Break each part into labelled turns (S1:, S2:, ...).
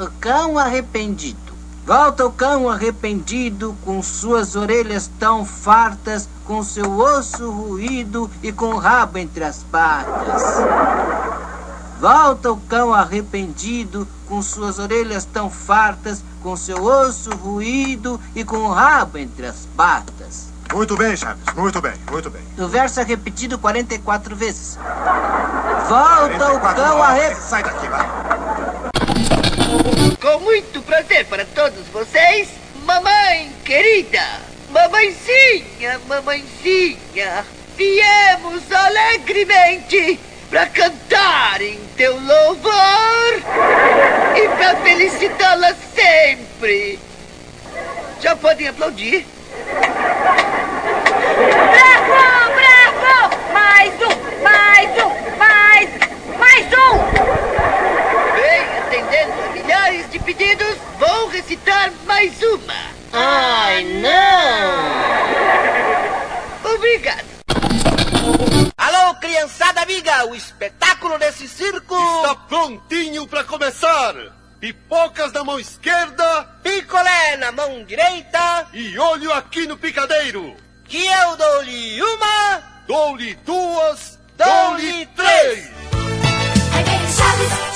S1: O cão arrependido. Volta o cão arrependido, com suas orelhas tão fartas, com seu osso ruído e com o rabo entre as patas. Volta o cão arrependido, com suas orelhas tão fartas, com seu osso ruído e com o rabo entre as patas.
S2: Muito bem, Chaves. Muito bem, muito bem.
S1: O verso é repetido 44 vezes. Volta o cão arrependido.
S2: Sai daqui, vai.
S3: Com muito prazer para todos vocês, mamãe querida, mamãezinha, mamãezinha, viemos alegremente para cantar em teu louvor e para felicitá-la sempre. Já podem aplaudir.
S4: Bravo, bravo! Mais um, mais um, mais, mais um!
S3: Atendendo a milhares de pedidos, vou recitar mais uma.
S1: Ai, não!
S3: Obrigado. Alô, criançada amiga, o espetáculo desse circo
S5: Está prontinho para começar. Pipocas na mão esquerda
S3: picolé na mão direita,
S5: e olho aqui no picadeiro.
S3: que eu dou-lhe uma,
S5: Dou-lhe duas,
S3: dou-lhe três.
S6: Aí vem o Chaves.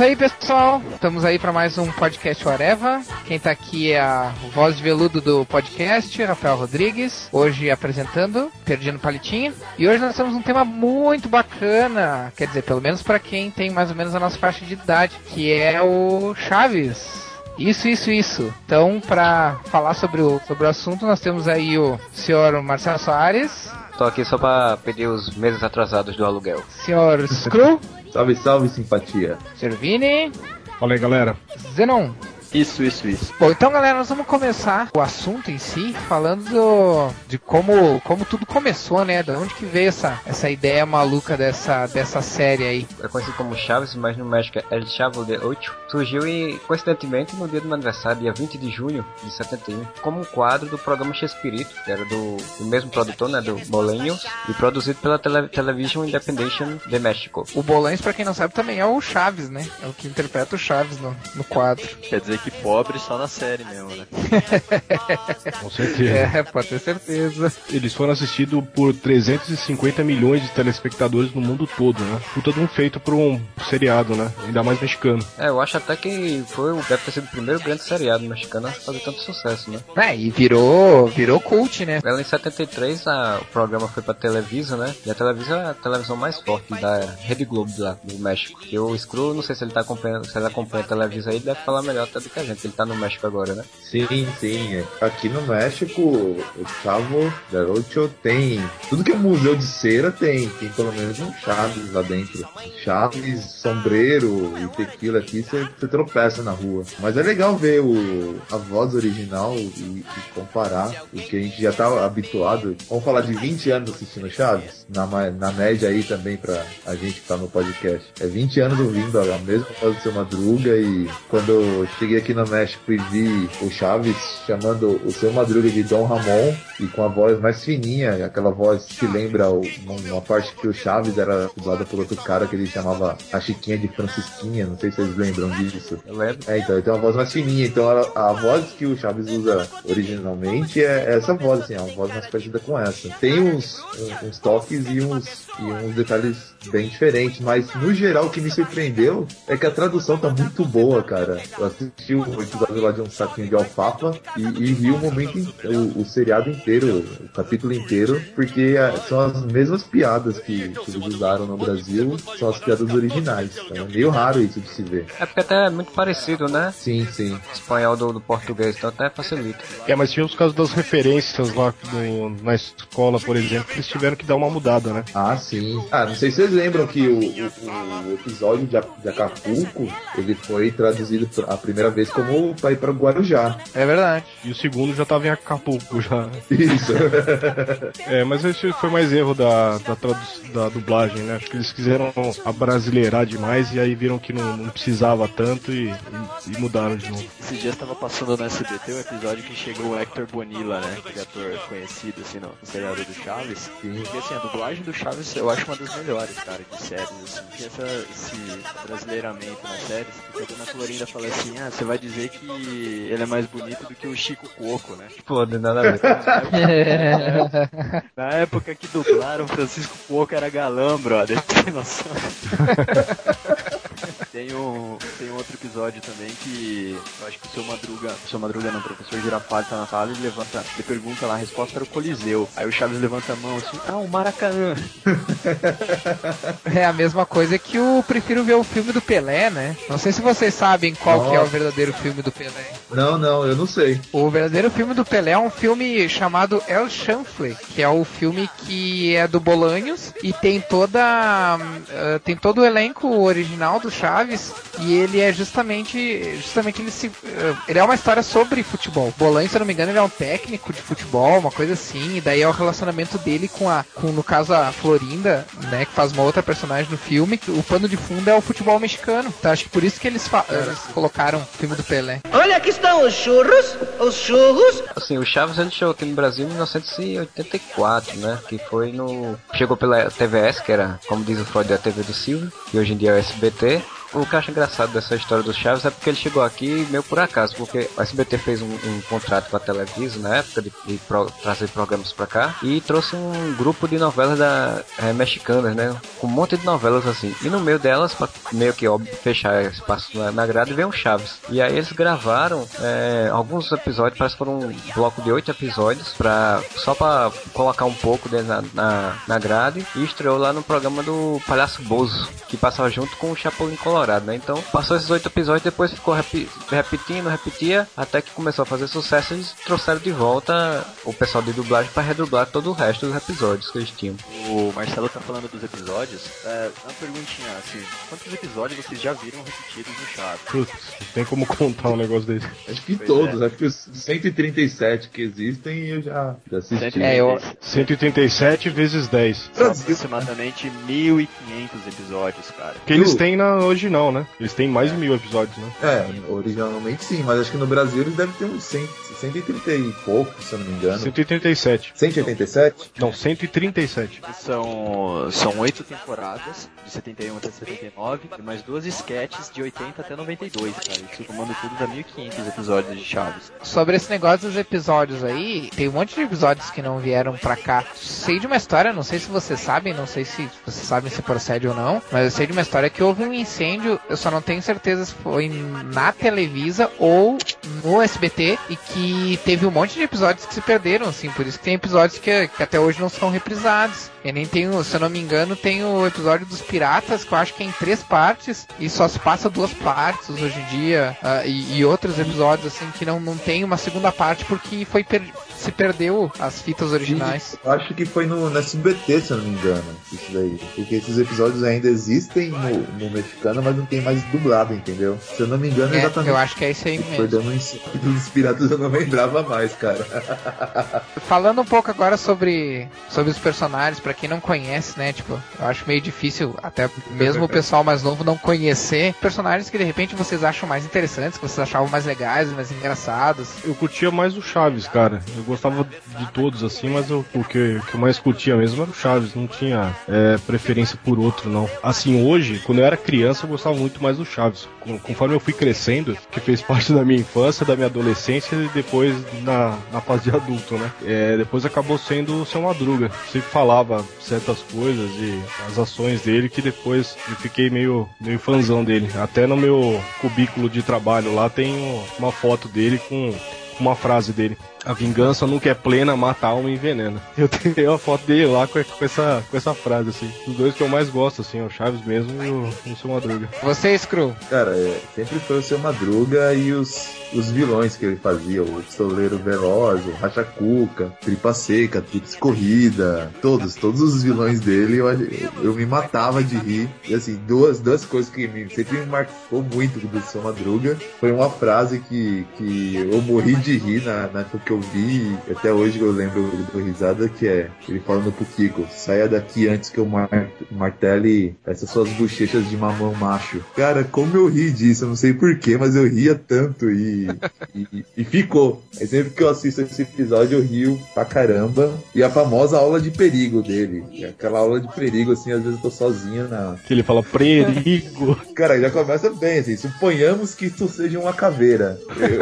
S7: Isso aí, pessoal. Estamos aí para mais um podcast Areva. Quem tá aqui é a voz de veludo do podcast, Rafael Rodrigues. Hoje apresentando, Perdendo Palitinho. E hoje nós temos um tema muito bacana, quer dizer, pelo menos para quem tem mais ou menos a nossa faixa de idade, que é o Chaves. Isso, isso, isso. Então, para falar sobre o, sobre o assunto, nós temos aí o senhor Marcelo Soares,
S8: Tô aqui só pra pedir os meses atrasados do aluguel.
S7: senhor Screw,
S9: Salve, salve, simpatia.
S7: senhor Vini,
S10: Fala aí, galera.
S7: Zenon.
S8: Isso, isso, isso.
S7: Bom, então galera, nós vamos começar o assunto em si falando do- de como, como tudo começou, né? De onde que veio essa, essa ideia maluca dessa, dessa série aí.
S8: É conhecido como Chaves, mas no México é El Chavo de Ocho. Surgiu e, coincidentemente, no dia do meu aniversário, dia 20 de junho de 71, como um quadro do programa Chespirito, que era do, do mesmo produtor, né? Do Molenhos, e produzido pela tele, Television Independation de México.
S7: O Bolães, pra quem não sabe, também é o Chaves, né? É o que interpreta o Chaves no, no quadro.
S11: Quer dizer que pobre só na série mesmo, né?
S10: Com certeza.
S7: É, pode ter certeza.
S10: Eles foram assistidos por 350 milhões de telespectadores no mundo todo, né? Puta de um feito por um seriado, né? Ainda mais mexicano.
S8: É, eu acho até que foi, o- deve ter sido o primeiro grande seriado mexicano a fazer tanto sucesso, né?
S7: É, e virou, virou cult, né?
S8: Ela em 73 a, o programa foi pra Televisa, né? E a Televisa é a televisão mais forte da Rede Globo lá, do México. E o Screw, não sei se ele tá acompanhando, se ele acompanha a Televisa aí, deve falar melhor até do a gente, ele tá no México agora, né?
S9: Sim, sim. Aqui no México, o Chavo del Ocho tem. Tudo que é museu de cera tem. Tem pelo menos um Chaves lá dentro. Chaves, sombreiro e tequila aqui, você tropeça na rua. Mas é legal ver o, a voz original e, e comparar o que a gente já tá habituado. Vamos falar de 20 anos assistindo Chaves? Na, na média aí também pra a gente que tá no podcast. É 20 anos ouvindo a mesma voz do seu Madruga e quando eu cheguei aqui no México e vi o Chaves chamando o seu Madruga de Dom Ramon e com a voz mais fininha, aquela voz que lembra o- uma parte que o Chaves era dublado por outro cara que ele chamava a Chiquinha de Francisquinha, não sei se vocês lembram disso.
S8: Eu lembro.
S9: É, então ele tem uma voz mais fininha, então a, a voz que o Chaves usa originalmente é essa voz, assim, é uma voz mais parecida com essa. Tem uns, uns, uns toques e uns, e uns detalhes bem diferentes, mas no geral o que me surpreendeu é que a tradução tá muito boa, cara. Eu assisti o episódio lá de um saquinho de alfafa e, e vi o momento, o, o seriado inteiro, o capítulo inteiro, porque ah, são as mesmas piadas que, que eles usaram no Brasil, são as piadas originais. Então é meio raro isso de se ver.
S8: É porque até é muito parecido, né?
S9: Sim, sim.
S8: Espanhol do, do português, então até facilita.
S10: É, mas tinha os casos das referências lá do- na escola, por exemplo, que eles tiveram que dar uma mudada, né?
S9: Ah, sim. Ah, não sei se vocês lembram que o, o- o episódio de, A- de Acapulco, ele foi traduzido a primeira vez como pra ir pra Guarujá.
S7: É verdade.
S10: E o segundo já tava em Acapulco já.
S9: Isso.
S10: É, mas esse foi mais erro da, da, tradu- da dublagem, né? Acho que eles quiseram abrasileirar demais e aí viram que não, não precisava tanto e, e- e mudaram de novo.
S11: Esses dias tava passando no SBT um episódio que chegou o Hector Bonilla, né? Aquele ator conhecido, assim, no seriado do Chaves. E, assim, a dublagem do Chaves eu acho uma das melhores, cara, de séries, assim. Tinha essa, esse brasileiramento nas séries, porque a dona Florinda fala assim, ah, você vai dizer que ele é mais bonito do que o Chico Coco, né?
S8: Pô, não nada a ver.
S11: Na época que dublaram, Francisco Coco era galã, brother. Tem noção? tem, um, tem um outro episódio também que eu acho que o seu Madruga, o seu Madruga não, o professor Girafales tá na sala e levanta, ele pergunta lá, a resposta era o Coliseu. Aí o Chaves levanta a mão assim, ah, o Maracanã.
S7: É a mesma coisa que eu prefiro ver o filme do Pelé, né? Não sei se vocês sabem qual que é o
S9: Nossa.
S7: verdadeiro filme do Pelé.
S9: Não, não, eu não sei.
S7: O verdadeiro filme do Pelé é um filme chamado El Chanfle, que é o filme que é do Bolanhos e tem toda ah, tem todo o elenco original do Chaves e ele é justamente justamente ele se ah, ele é uma história sobre futebol. Bolanhos, se eu não me engano, ele é um técnico de futebol, uma coisa assim, e daí é o relacionamento dele com a com no caso a Florinda, né, que faz uma outra personagem no filme. O pano de fundo é o futebol mexicano. Então acho que por isso que eles, fa- eles colocaram o filme do Pelé.
S3: Olha, aqui estão os churros, os churros.
S8: Assim, o Chaves ele chegou aqui no Brasil em 1984, né? Que foi no. Chegou pela TVS, que era, como diz o Freud, a TV do Silvio, e hoje em dia é o SBT. O que eu acho engraçado dessa história do Chaves é porque ele chegou aqui meio por acaso, porque o SBT fez um, um contrato com a Televisa na época de, de pro- trazer programas pra cá e trouxe um grupo de novelas da, eh, mexicanas, né? Com um monte de novelas assim. E no meio delas, pra meio que óbvio, fechar espaço na, na grade, veio um Chaves. E aí eles gravaram eh, alguns episódios, parece que foram um bloco de oito episódios, pra, só pra colocar um pouco dele na, na, na grade, e estreou lá no programa do Palhaço Bozo, que passava junto com o Chapolin Colorado, né? Então, passou esses oito episódios, depois ficou repi- repetindo, repetia, até que começou a fazer sucesso e eles trouxeram de volta o pessoal de dublagem pra redublar todo o resto dos episódios que eles tinham.
S11: O Marcelo tá falando dos episódios. É, uma perguntinha, assim, quantos episódios vocês já viram repetidos no Chaves?
S10: Putz, não tem como contar um negócio desse.
S9: Acho que
S11: Pois
S9: todos,
S11: é.
S9: acho que os 137 que existem eu já, já assisti.
S7: É, eu,
S10: 137 vezes 10.
S11: São aproximadamente 1.500 episódios, cara.
S10: Porque eles têm na original, né? Eles têm mais de mil episódios, né?
S9: É, originalmente sim, mas acho que no Brasil eles devem ter uns 100, 130 e pouco, se eu não me engano.
S10: 137.
S9: 187?
S10: Não, 137.
S11: São, são oito temporadas, de 71 até 79, e mais duas sketches de 80 até 92, cara. Isso somando tudo dá 1.500 episódios de Chaves.
S7: Sobre esse negócio dos episódios aí, tem um monte de episódios que não vieram pra cá. Sei de uma história, não sei se vocês sabem, não sei se vocês sabem se procede ou não, mas eu sei de uma história que houve um incêndio, eu só não tenho certeza se foi na Televisa ou no SBT, e que teve um monte de episódios que se perderam, assim, por isso que tem episódios que, que até hoje não são reprisados. Eu nem tenho, se eu não me engano, tem o episódio dos piratas, que eu acho que é em três partes, e só se passa duas partes hoje em dia, ah, e, e outros episódios, assim, que não, não tem uma segunda parte porque foi per- se perdeu as fitas originais.
S9: Eu acho que foi no, no SBT, se eu não me engano, isso daí. Porque esses episódios ainda existem no, no mexicano, mas não tem mais dublado, entendeu? Se eu não me engano,
S7: É,
S9: exatamente.
S7: eu acho que é isso aí
S9: Foi
S7: mesmo.
S9: dando um dos piratas, eu não lembrava mais, cara.
S7: Falando um pouco agora sobre, sobre os personagens, pra quem não conhece, né? Tipo, eu acho meio difícil, até mesmo o pessoal mais novo não conhecer personagens que de repente vocês acham mais interessantes, que vocês achavam mais legais, mais engraçados.
S10: Eu curtia mais o Chaves, cara. Eu gostava de todos, assim, mas eu, o, que, o que eu mais curtia mesmo era o Chaves. Não tinha é, preferência por outro, não. Assim, hoje, quando eu era criança, eu gostava muito mais do Chaves. Conforme eu fui crescendo, que fez parte da minha infância, da minha adolescência e depois na, na fase de adulto, né? É, depois acabou sendo o Seu Madruga. Sempre falava certas coisas e as ações dele que depois eu fiquei meio, meio fãzão dele. Até no meu cubículo de trabalho lá tem uma foto dele com uma frase dele. A vingança nunca é plena, mata a alma e envenena. Eu tenho uma foto dele lá com, essa, com essa frase, assim. Os dois que eu mais gosto, assim, é o Chaves mesmo e o, o Seu Madruga.
S7: Você, Screw?
S9: Cara, é, sempre foi o seu Madruga e os, os vilões que ele fazia, o Pistoleiro Veloz, o Racha Cuca, Tripa Seca, Trips Corrida, todos, todos os vilões dele, eu, eu me matava de rir. E assim, duas, duas coisas que me, sempre me marcou muito do seu Madruga foi uma frase que, que eu morri de rir na, na época que eu vi, até hoje eu lembro do risada, que é ele falando pro Kiko, saia daqui antes que eu mar, martele essas suas bochechas de mamão macho. Cara, como eu ri disso, eu não sei porquê, mas eu ria tanto e, e, e ficou. Aí sempre que eu assisto esse episódio eu rio pra caramba. E a famosa aula de perigo dele. Aquela aula de perigo, assim, às vezes eu tô sozinho na.
S10: Que ele fala perigo.
S9: Cara, já começa bem, assim. Suponhamos que isso seja uma caveira. Eu, eu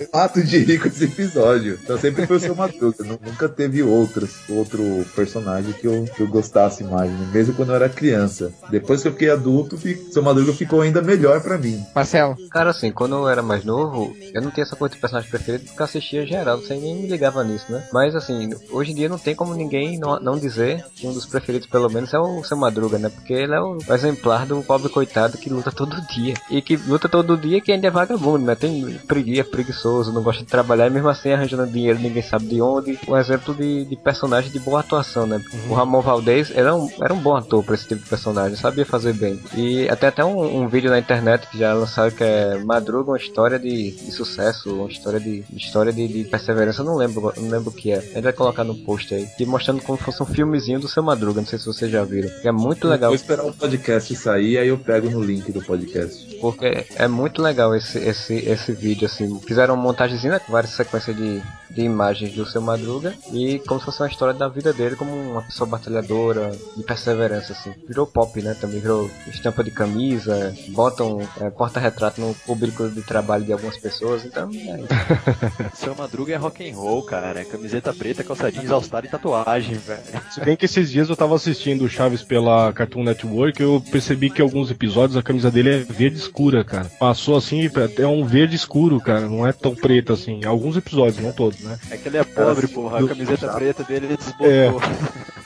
S9: eu mato de rir com esse episódio. Então sempre foi o seu Madruga. Nu- Nunca teve outros, outro personagem que eu, que eu gostasse mais, né? mesmo quando eu era criança. Depois que eu fiquei adulto, fi- seu Madruga ficou ainda melhor pra mim.
S7: Marcelo?
S8: Cara, assim, quando eu era mais novo, eu não tinha essa coisa de personagem preferido porque eu assistia geral, sem nem me ligava nisso, né? Mas, assim, hoje em dia não tem como ninguém não, não dizer que um dos preferidos, pelo menos, é o Seu Madruga, né? Porque ele é o, o exemplar do pobre coitado que luta todo dia. E que luta todo dia que ainda é vagabundo, né? Tem preguiça, preguiçoso, não gosta de trabalhar e mesmo assim arranjando dinheiro, ninguém sabe de onde. Um exemplo de, de personagem de boa atuação, né? O Ramon Valdez era um, era um bom ator pra esse tipo de personagem, sabia fazer bem. E até até um, um vídeo na internet que já lançaram que é Madruga, uma história de, de sucesso, uma história de história de, de perseverança, não lembro, não lembro o que é. A gente vai colocar no post aí. E mostrando como fosse um filmezinho do seu Madruga, não sei se vocês já viram. É muito legal.
S9: Vou esperar o podcast sair, aí eu pego no link do podcast.
S8: Porque é muito legal esse, esse, esse vídeo, assim. Fizeram uma montagemzinha né, com várias sequências de, de imagens do seu Madruga e como se fosse uma história da vida dele como uma pessoa batalhadora, de perseverança, assim. Virou pop, né? Também virou estampa de camisa, botam é, porta-retrato no público de trabalho de algumas pessoas, então é isso.
S11: Seu Madruga é rock and roll, cara. É camiseta preta, calça jeans, all-star e tatuagem, velho.
S10: Se bem que esses dias eu tava assistindo o Chaves pela Cartoon Network, eu percebi que alguns episódios a camisa dele é verde escura, cara. Passou assim, é um verde escuro, cara. Não é tão preto assim. Alguns episódios, não todos, né?
S11: É que ele é pobre, porra. A
S10: do-
S11: camiseta preta dele ele
S10: É.
S11: desbotou.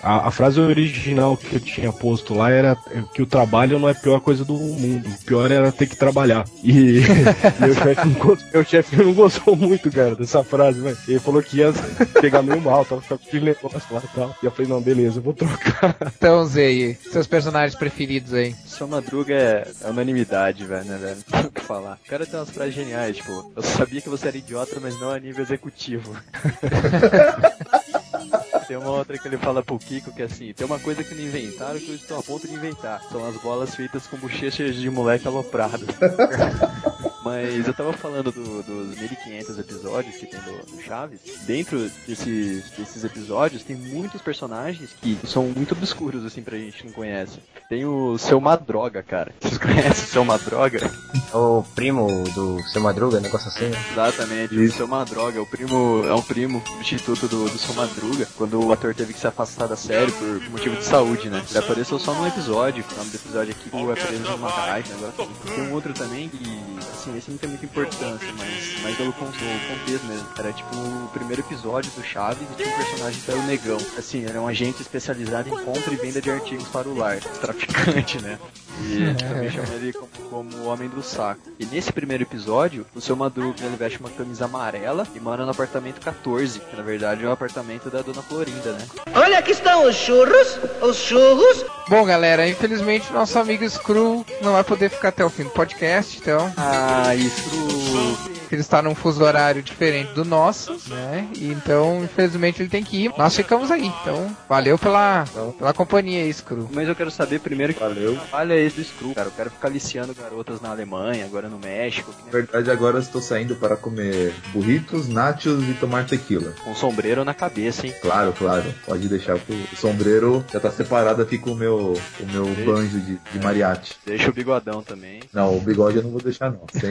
S10: A, a frase original que eu tinha posto lá era que o trabalho não é a pior coisa do mundo. O pior era ter que trabalhar. E meu chefe não, gostou- meu chefe não gostou muito, cara, dessa frase, né? Ele falou que ia pegar meio mal, tava ficando com aquele negócio lá e tal. E eu falei, não, beleza, eu vou trocar.
S7: Então, Zé, seus personagens preferidos aí.
S11: Seu Madruga é, é unanimidade, velho, né, velho? Não tem o que falar. O cara tem umas frases geniais, tipo, eu sabia que você era idiota, mas não a nível executivo. Tem uma outra que ele fala pro Kiko que é assim, tem uma coisa que não inventaram que eu estou a ponto de inventar. São as bolas feitas com bochechas de moleque aloprado. Mas eu tava falando do- dos 1500 episódios que tem do, do Chaves. Dentro desses, desses episódios tem muitos personagens que são muito obscuros, assim, pra gente não conhece. Tem o Seu Madroga, cara. Vocês conhecem o Seu Madroga?
S8: O primo do seu Madruga, negócio assim. né?
S11: Exatamente, o Seu Madroga, o primo, é um primo substituto do, do Seu Madruga, quando o ator teve que se afastar da série por motivo de saúde, né? Ele apareceu só num episódio, o nome do episódio aqui, o é preso numa garagem, agora tem um outro também que, assim, esse não tem muita importância, mas, mas pelo contexto mesmo. Era tipo o primeiro episódio do Chaves e tinha um personagem que era o Negão. Assim, era um agente especializado em compra e venda de artigos para o lar, traficante, né? E também chama ele como, como o Homem do Saco. E nesse primeiro episódio, o seu Madruga ele veste uma camisa amarela e mora no apartamento 14, que na verdade é o apartamento da Dona Florinda, né?
S3: Olha, aqui estão os churros, os churros.
S7: Bom, galera, infelizmente nosso amigo Screw não vai poder ficar até o fim do podcast, então.
S11: Ah, isso.
S7: Ele está num fuso horário diferente do nosso, né? E então, infelizmente, ele tem que ir. Nós ficamos aí. Então, valeu pela, pela companhia aí, Screw.
S11: Mas eu quero saber primeiro que
S9: Valeu.
S11: trabalho é esse do Screw, cara. Eu quero ficar aliciando garotas na Alemanha, agora no México,
S9: Na verdade, agora eu estou saindo para comer burritos, nachos e tomar tequila.
S11: com sombreiro na cabeça, hein?
S9: Claro, claro. Pode deixar que o sombreiro já tá separado aqui com o meu, o meu banjo de, de mariachi.
S11: Deixa o bigodão também.
S9: Não, o bigode eu não vou deixar não. Sem.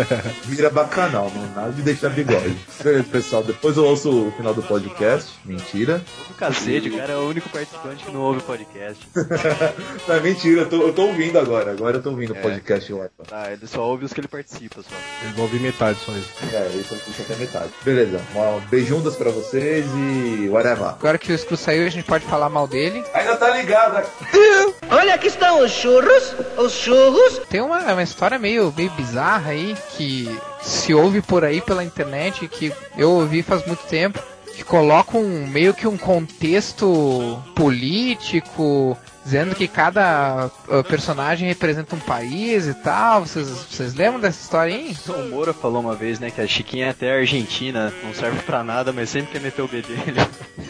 S9: Vira bacalhau. Canal, não nada de deixar bigode. Beleza, pessoal, depois eu ouço o final do podcast. Mentira.
S11: O cacete, o cara é o único participante que não ouve o podcast.
S9: Não, é mentira, eu tô, eu tô ouvindo agora. Agora eu tô ouvindo o
S11: É.
S9: podcast lá.
S11: Tá, ele só ouve os que ele participa só.
S10: Eu vou ouvir metade só isso.
S9: É, isso isso até metade. Beleza, uma beijundas pra vocês e whatever.
S7: Agora que o Screw saiu, a gente pode falar mal dele.
S9: Ainda tá ligado, né?
S3: Olha, aqui estão os churros, os churros.
S7: Tem uma, uma história meio, meio bizarra aí que se ouve por aí pela internet, que eu ouvi faz muito tempo, que coloca um meio que um contexto político, dizendo que cada uh, personagem representa um país e tal. Vocês, vocês lembram dessa história aí?
S11: O Moura falou uma vez, né, que a Chiquinha é até argentina, não serve pra nada, mas sempre quer meter o B dele.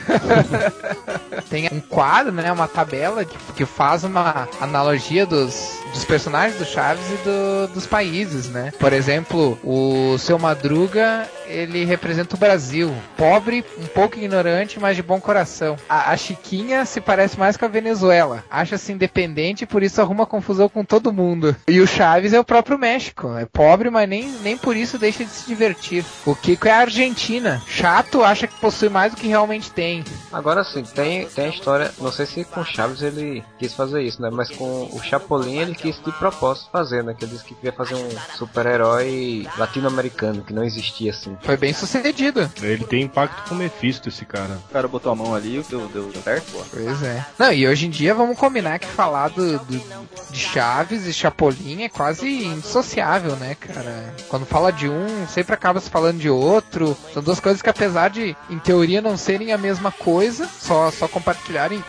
S7: Tem um quadro, né, uma tabela que, que faz uma analogia dos, dos personagens do Chaves e do- dos países, né? Por exemplo, o Seu Madruga, ele representa o Brasil. Pobre, um pouco ignorante, mas de bom coração. A, a Chiquinha se parece mais com a Venezuela. Acha-se independente e por isso arruma confusão com todo mundo. E o Chaves é o próprio México. É pobre, mas nem, nem por isso deixa de se divertir. O Kiko é a Argentina. Chato, acha que possui mais do que realmente tem.
S8: Agora sim, tem, tem a história, não sei se com Chaves ele quis fazer isso, né? Mas com o Chapolin ele quis de propósito fazer, né? Que ele disse que queria fazer um super-herói latino-americano, que não existia assim.
S7: Foi bem sucedido.
S10: Ele tem impacto com o Mephisto, esse cara.
S11: O cara botou a mão ali, deu, deu certo, pô.
S7: Pois é. Não, e hoje em dia vamos combinar que falar do, do- de Chaves e Chapolin é quase indissociável, né, cara? Quando fala de um, sempre acaba se falando de outro. São duas coisas que apesar de, em teoria, não serem a mesma coisa, só, só compartilharem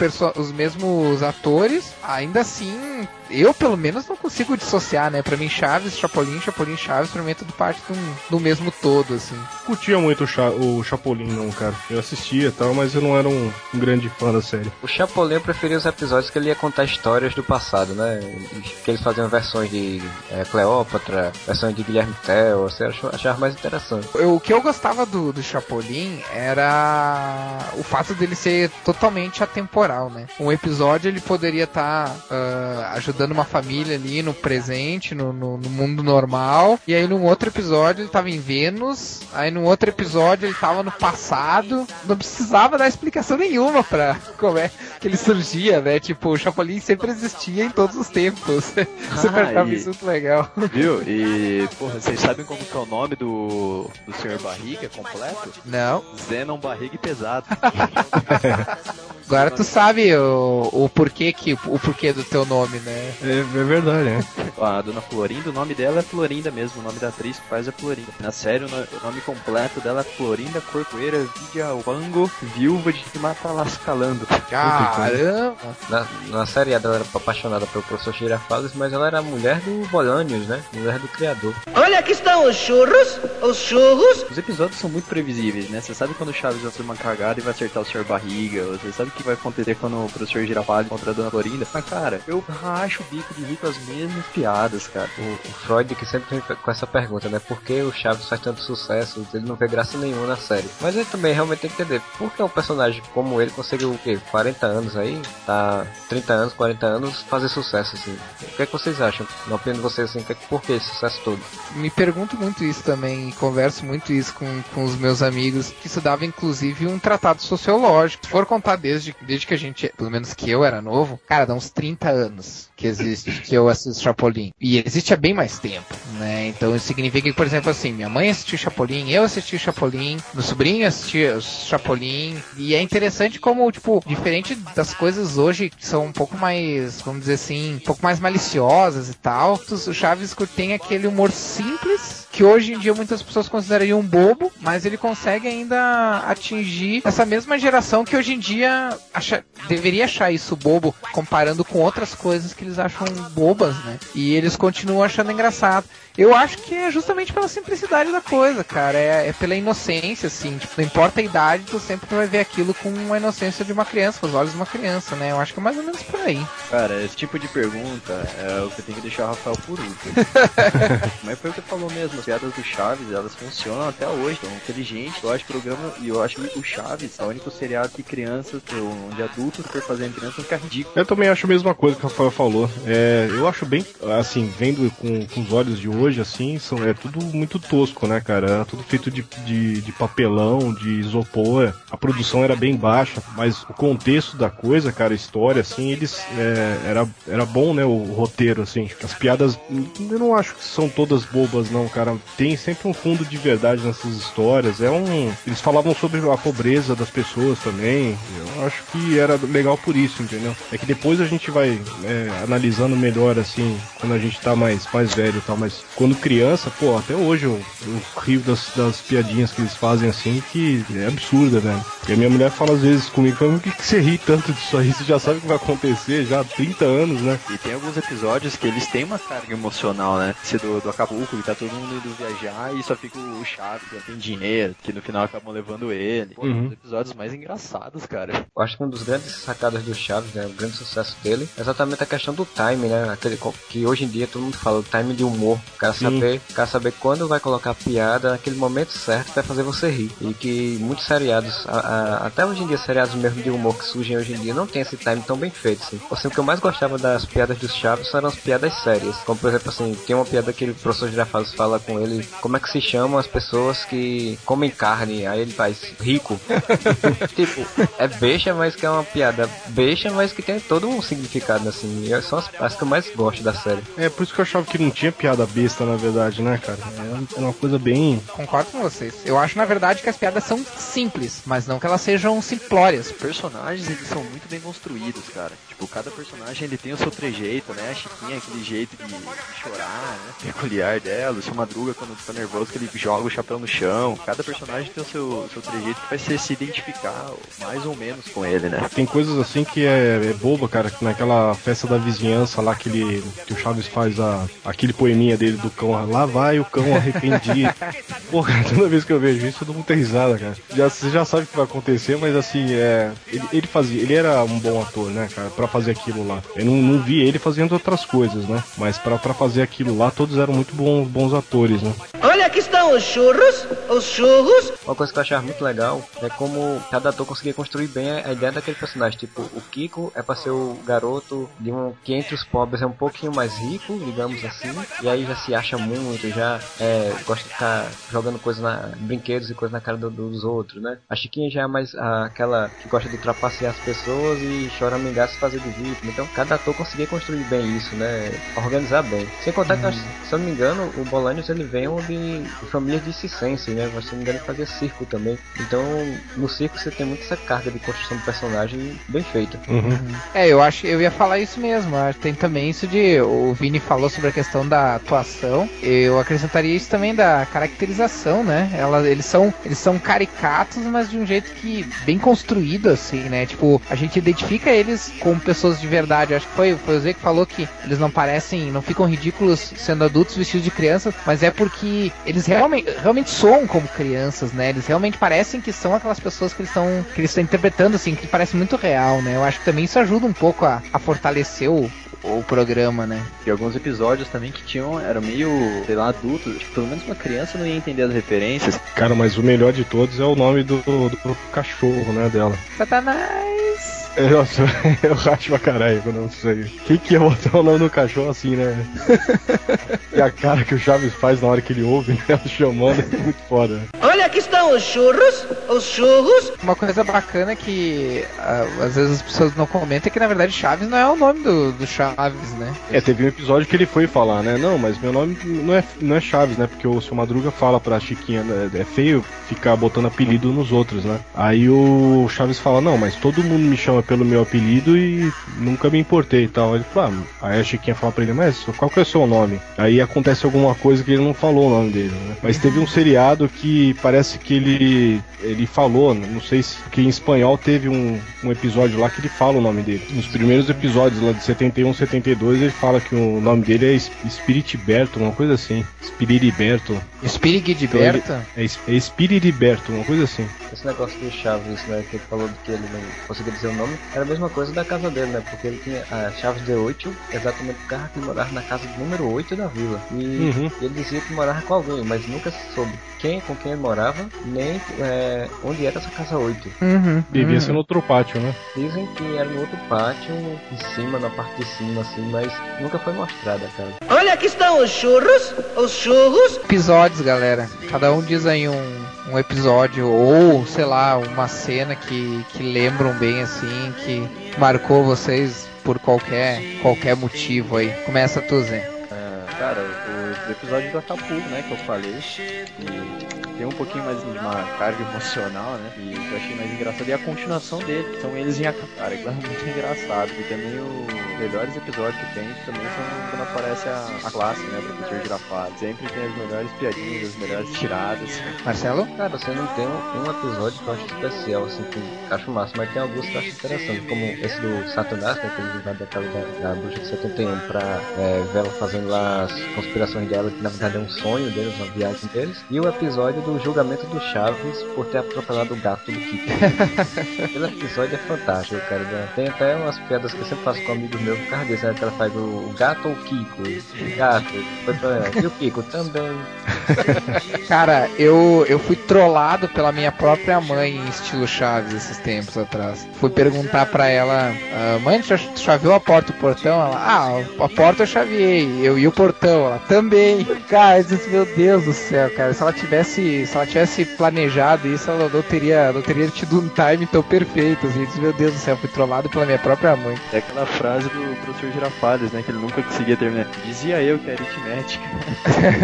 S7: os, os mesmos atores, ainda assim, eu pelo menos não consigo dissociar, né? Pra mim, Chaves, Chapolin, Chapolin, Chaves, pra mim é tudo parte um- do mesmo todo, assim.
S10: Curtia muito o, Cha o Chapolin, não, cara. Eu assistia e tal, mas eu não era um, um grande fã da série.
S8: O Chapolin eu preferia os episódios que ele ia contar histórias do passado, né? Que eles faziam versões de é, Cleópatra, versões de Guilherme Tell, você achava, achava mais interessante.
S7: Eu- o que eu gostava do, do Chapolin era o fato dele ser totalmente atemporal, né? Um episódio ele poderia estar ajudando uma família ali no presente, no, no- no mundo normal, e aí num outro episódio ele tava em Vênus, aí num outro episódio ele tava no passado, não precisava dar explicação nenhuma pra como é que ele surgia, né? Tipo, o Chapolin sempre existia em todos os tempos. Super
S11: Ah, e-
S7: muito legal.
S11: Viu? E, porra, vocês sabem como que é o nome do, do Sr. Barriga completo?
S7: Não.
S11: Zenon Barriga e Pesado.
S7: Agora tu sabe o, o porquê que o porquê do teu nome, né?
S10: É, é verdade, né?
S11: A dona Florinda, o nome dela é Florinda mesmo, o nome da atriz que faz é Florinda. Na série, o no- o nome completo dela é Florinda Corcoeira Vidiawango, viúva de Matalascalando.
S7: Caramba!
S8: Na, na série ela era apaixonada pelo professor Girafales, mas ela era a mulher do Bolanios, né? Mulher do criador.
S3: Olha, aqui estão os churros, os churros.
S11: Os episódios são muito previsíveis, né? Você sabe quando o Chaves vai fazer uma cagada e vai acertar o Sr. Barriga, você sabe o que vai acontecer quando o professor Girafales contra a dona Florinda. Mas, cara, eu racho o bico de rir com as mesmas piadas, cara.
S8: O, o Freud que sempre vem com essa pergunta, né? Por que o Chaves faz tanto sucesso? Ele não vê graça nenhuma na série. Mas ele também realmente tem que entender por que um personagem como ele conseguiu o quê? 40 anos aí? Tá 30 anos, 40 anos fazer sucesso, assim. O que é que vocês acham? Na opinião de vocês, assim, que é que- por que esse sucesso todo?
S7: Me pergunto muito isso também, e converso muito isso com, com os meus amigos, que estudava inclusive um tratado sociológico. Se for contar desde, desde que a gente, pelo menos que eu era novo, cara, dá uns 30 anos que existe, que eu assisto Chapolin. E existe há bem mais tempo, né? Então isso significa que, por exemplo, assim, minha mãe assistiu Chapolin, eu assisti Chapolin, meu sobrinho assistiu Chapolin, e é interessante como, tipo, diferente das coisas hoje que são um pouco mais, vamos dizer assim, um pouco mais maliciosas e tal, o Chaves tem aquele humor simples, que hoje em dia muitas pessoas considerariam um bobo, mas ele consegue ainda atingir essa mesma geração que hoje em dia acha- deveria achar isso bobo, comparando com outras coisas que eles acham bobas, né? E eles continuam achando engraçado. Eu acho que é justamente pela simplicidade da coisa, cara. É, é pela inocência, assim. Tipo, não importa a idade, tu sempre vai ver aquilo com a inocência de uma criança, com os olhos de uma criança, né? Eu acho que é mais ou menos por aí.
S11: Cara, esse tipo de pergunta é o que tem que deixar o Rafael por último. Mas foi o que você falou mesmo. piadas do Chaves, elas funcionam até hoje, são inteligentes. Eu acho que o programa, e eu acho que o Chaves é o único seriado que crianças, onde adultos por fazerem crianças fica ridículo.
S10: Eu também acho a mesma coisa que o Rafael falou. É, eu acho bem, assim, vendo com, com os olhos de hoje, assim, são, é tudo muito tosco, né, cara? Tudo feito de, de, de papelão, de isopor. A produção era bem baixa, mas o contexto da coisa, cara, a história, assim, eles. É, era, era bom, né, o roteiro, assim. As piadas, eu não acho que são todas bobas, não, cara. Tem sempre um fundo de verdade nessas histórias. É um. Eles falavam sobre a pobreza das pessoas também. Eu acho que era legal por isso, entendeu? É que depois a gente vai é, analisando melhor, assim, quando a gente tá mais, mais velho e tal. Mas quando criança, pô, até hoje eu, eu rio das, das piadinhas que eles fazem assim, que é absurda, velho. E a minha mulher fala às vezes comigo, fala, por que, que você ri tanto disso aí? Você já sabe o que vai acontecer já há 30 anos, né?
S11: E tem alguns episódios que eles têm uma carga emocional, né? Esse do, do Acapulco, que tá todo mundo indo viajar e só fica o Chaves, que tem dinheiro, que no final acabam levando ele. Pô,
S10: Uhum.
S11: um dos episódios mais engraçados, cara.
S8: Eu acho que um dos grandes sacadas do Chaves, né, o grande sucesso dele, é exatamente a questão do time, né? Aquele que hoje em dia todo mundo fala, o time de humor. O cara
S10: Sim.
S8: saber, cara saber quando vai colocar a piada naquele momento certo vai fazer você rir. E que muitos seriados, a- a- até hoje em dia, seriados mesmo de humor que surgem hoje em dia, não tem esse time tão bem feito, assim. Assim, o que eu mais gostava das piadas dos Chaves eram as piadas sérias. Como, por exemplo, assim, tem uma piada que o professor Girafales fala com ele, como é que se chamam as pessoas que comem carne? Aí ele faz, rico. tipo, é beixa, mas que é uma piada beixa, mas que tem todo um significado, assim. E são as, as que eu mais gosto da série.
S10: É por isso que eu achava que não tinha piada besta, na verdade, né, cara? É uma coisa bem.
S7: Concordo com vocês. Eu acho, na verdade, que as piadas são simples, mas não que elas sejam simplórias.
S11: Os personagens, eles são muito bem construídos, cara. Tipo, cada personagem, ele tem o seu trejeito, né? A Chiquinha, aquele jeito de, de chorar, né? Peculiar dela. O seu Madruga, quando tá nervoso, que ele joga o chapéu no chão. Cada personagem tem o seu, seu trejeito que faz você se identificar mais ou menos com ele, né?
S10: Tem coisas assim que é, é boba, cara. que Naquela festa da vizinhança lá que, ele, que o Chaves faz a, aquele poeminha dele do cão. Lá vai o cão arrependido. Porra, toda vez que eu vejo isso, eu dou muita risada, cara. Já, você já sabe o que vai acontecer, mas assim, é. Ele, ele fazia. Ele era um bom ator, né, cara, pra fazer aquilo lá. Eu não, não vi ele fazendo outras coisas, né? Mas pra, pra fazer aquilo lá, todos eram muito bons, bons atores, né?
S3: Olha, aqui estão os churros, os churros.
S8: Uma coisa que eu achava muito legal é como cada ator conseguia construir bem a ideia daquele personagem. Tipo, o Kiko é pra ser o garoto de um que entre os pobres é um pouquinho mais rico, digamos assim, e aí já se acha muito, já é, gosta de ficar jogando coisas na brinquedos e coisas na cara do- dos outros, né? A Chiquinha já é mais ah, aquela que gosta de trapacear as pessoas e choramingar se fazer de vítima. Então cada ator conseguia construir bem isso, né? Organizar bem. Sem contar que, eu acho- se eu não me engano, o Bolanhos ele vem de, de família de circense, né? Mas, Se eu não me engano, ele fazia circo também. Então, no circo você tem muita essa carga de construção do personagem bem feita.
S7: É, eu acho eu ia falar isso mesmo. que Tem também isso de. O Vini falou sobre a questão da atuação. Eu acrescentaria isso também da caracterização, né? Ela, eles, são, eles são caricatos, mas de um jeito que bem construído, assim, né? Tipo, a gente identifica eles como pessoas de verdade. Acho que foi, foi o Zé que falou que eles não parecem, não ficam ridículos sendo adultos vestidos de crianças, mas é porque eles realmente, realmente soam como crianças, né? Eles realmente parecem que são aquelas pessoas que eles estão que eles estão interpretando, assim, que parece muito real, né? Eu acho que também isso ajuda um pouco a, a fortalecer o, o programa, né?
S11: E alguns episódios também que tinham, eram meio, sei lá, adultos. Tipo, pelo menos uma criança não ia entender as referências.
S10: Cara, mas o melhor de todos é o nome do, do cachorro, né, dela.
S7: Satanás!
S10: É, Nossa, eu racho pra caralho quando eu sei. Quem que ia botar o nome do cachorro assim, né? e a cara que o Chaves faz na hora que ele ouve, né? Ela chamando, é muito foda. né?
S3: Olha, aqui estão os churros, os churros.
S7: Uma coisa bacana que ah, às vezes as pessoas não comentam é que na verdade Chaves não é o nome do, do Chaves, né?
S10: É, teve um episódio que ele foi falar, né? Não, mas meu nome não é, não é Chaves, né? Porque o seu Madruga fala pra Chiquinha, né? é feio ficar botando apelido nos outros, né? Aí o Chaves fala, não, mas todo mundo me chama pelo meu apelido e nunca me importei e tal. Ele fala, ah, aí a Chiquinha fala pra ele, mas qual que é o seu nome? Aí acontece alguma coisa que ele não falou o nome dele, né? Mas teve um seriado que parece que ele ele falou, não sei se que em espanhol teve um, um episódio lá que ele fala o nome dele. Nos primeiros episódios lá de 71, 72, ele fala que o nome dele é Es- Uma coisa assim. Spiririberto.
S7: Spirigidberto?
S10: É, Es- é Spiririberto, uma coisa assim.
S8: Esse negócio do Chaves, né, que ele falou de que ele não conseguia dizer o nome, era a mesma coisa da casa dele, né, porque ele tinha a Chaves de 8, exatamente o carro que morava na casa número 8 da vila. E
S10: Uhum.
S8: ele dizia que morava com alguém, mas nunca se soube quem, com quem ele morava, nem é, onde era essa casa 8.
S7: Uhum.
S10: Devia
S7: uhum.
S10: ser no outro pátio, né?
S8: Dizem que era no outro pátio, em cima, na parte de cima, assim, mas nunca foi mostrada a casa.
S3: Olha, aqui estão os churros, os churros.
S7: Episódios, galera. Cada um diz aí um, um episódio ou, sei lá, uma cena que, que lembram bem assim, que marcou vocês por qualquer qualquer motivo aí. Começa tu, Zé.
S11: Ah, cara, o, o episódio do Acapulco, né, que eu falei, e tem um pouquinho mais de uma carga emocional, né, e que eu achei mais engraçado, e a continuação dele, que são eles em cara, que é muito engraçado, e também os melhores episódios que tem também são quando aparece a, a classe, né, professor Girafales, sempre tem as melhores piadinhas, as melhores tiradas.
S7: Marcelo?
S8: Cara, você não tem um, um episódio que eu acho especial, assim, que eu acho massa, mas tem alguns que eu acho interessante, como esse do Satanás, né, que ele vai daquela da, da bruxa de 71 pra é, ver ela fazendo lá as conspirações dela, que na verdade é um sonho deles, uma viagem deles, e o episódio do julgamento do Chaves por ter atropelado o gato do Kiko. Aquele episódio é fantástico, cara. né? Tem até umas piadas que eu sempre faço com amigos meus por causa disso, né, que ela faz o, gato ou o Kiko? O gato. E o Kiko também.
S7: Cara, eu, eu fui trollado pela minha própria mãe em estilo Chaves esses tempos atrás. Fui perguntar pra ela, ah, mãe, chaveou a porta e o portão? Ela, ah, a porta eu chaveei, eu e o portão, ela também. Cara, eu disse, meu Deus do céu, cara, se ela tivesse, se ela tivesse planejado isso, ela não teria, não teria tido um time tão perfeito. Assim, disse, meu Deus do céu, fui trollado pela minha própria mãe.
S11: É aquela frase do professor Girafales, né, que ele nunca conseguia terminar. Dizia eu que é aritmética.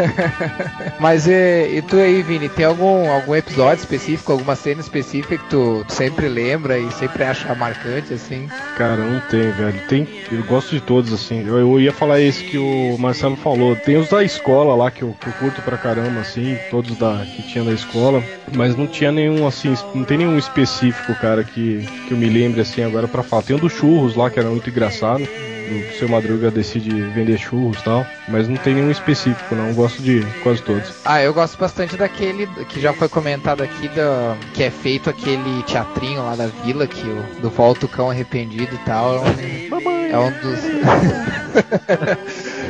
S7: Mas e, e tu aí, Vini, tem algum, algum episódio específico, alguma cena específica que tu, tu sempre lembra e sempre acha marcante, assim?
S10: Cara, não tem, velho. Tem, eu gosto de todos, assim. Eu, eu ia falar esse que o Marcelo falou. Tem os da escola lá que eu, que eu curto pra caramba, assim, todos da que tinha da escola. Mas não tinha nenhum, assim, não tem nenhum específico, cara, que, que eu me lembre, assim, agora pra falar. Tem o dos churros lá, que era muito engraçado. Do seu Madruga decide vender churros e tal. Mas não tem nenhum específico, não. Gosto de quase todos.
S7: Ah, eu gosto bastante daquele que já foi comentado aqui, da, que é feito aquele teatrinho lá da vila, que o, do Volta o Cão Arrependido e tal. É um, é um dos.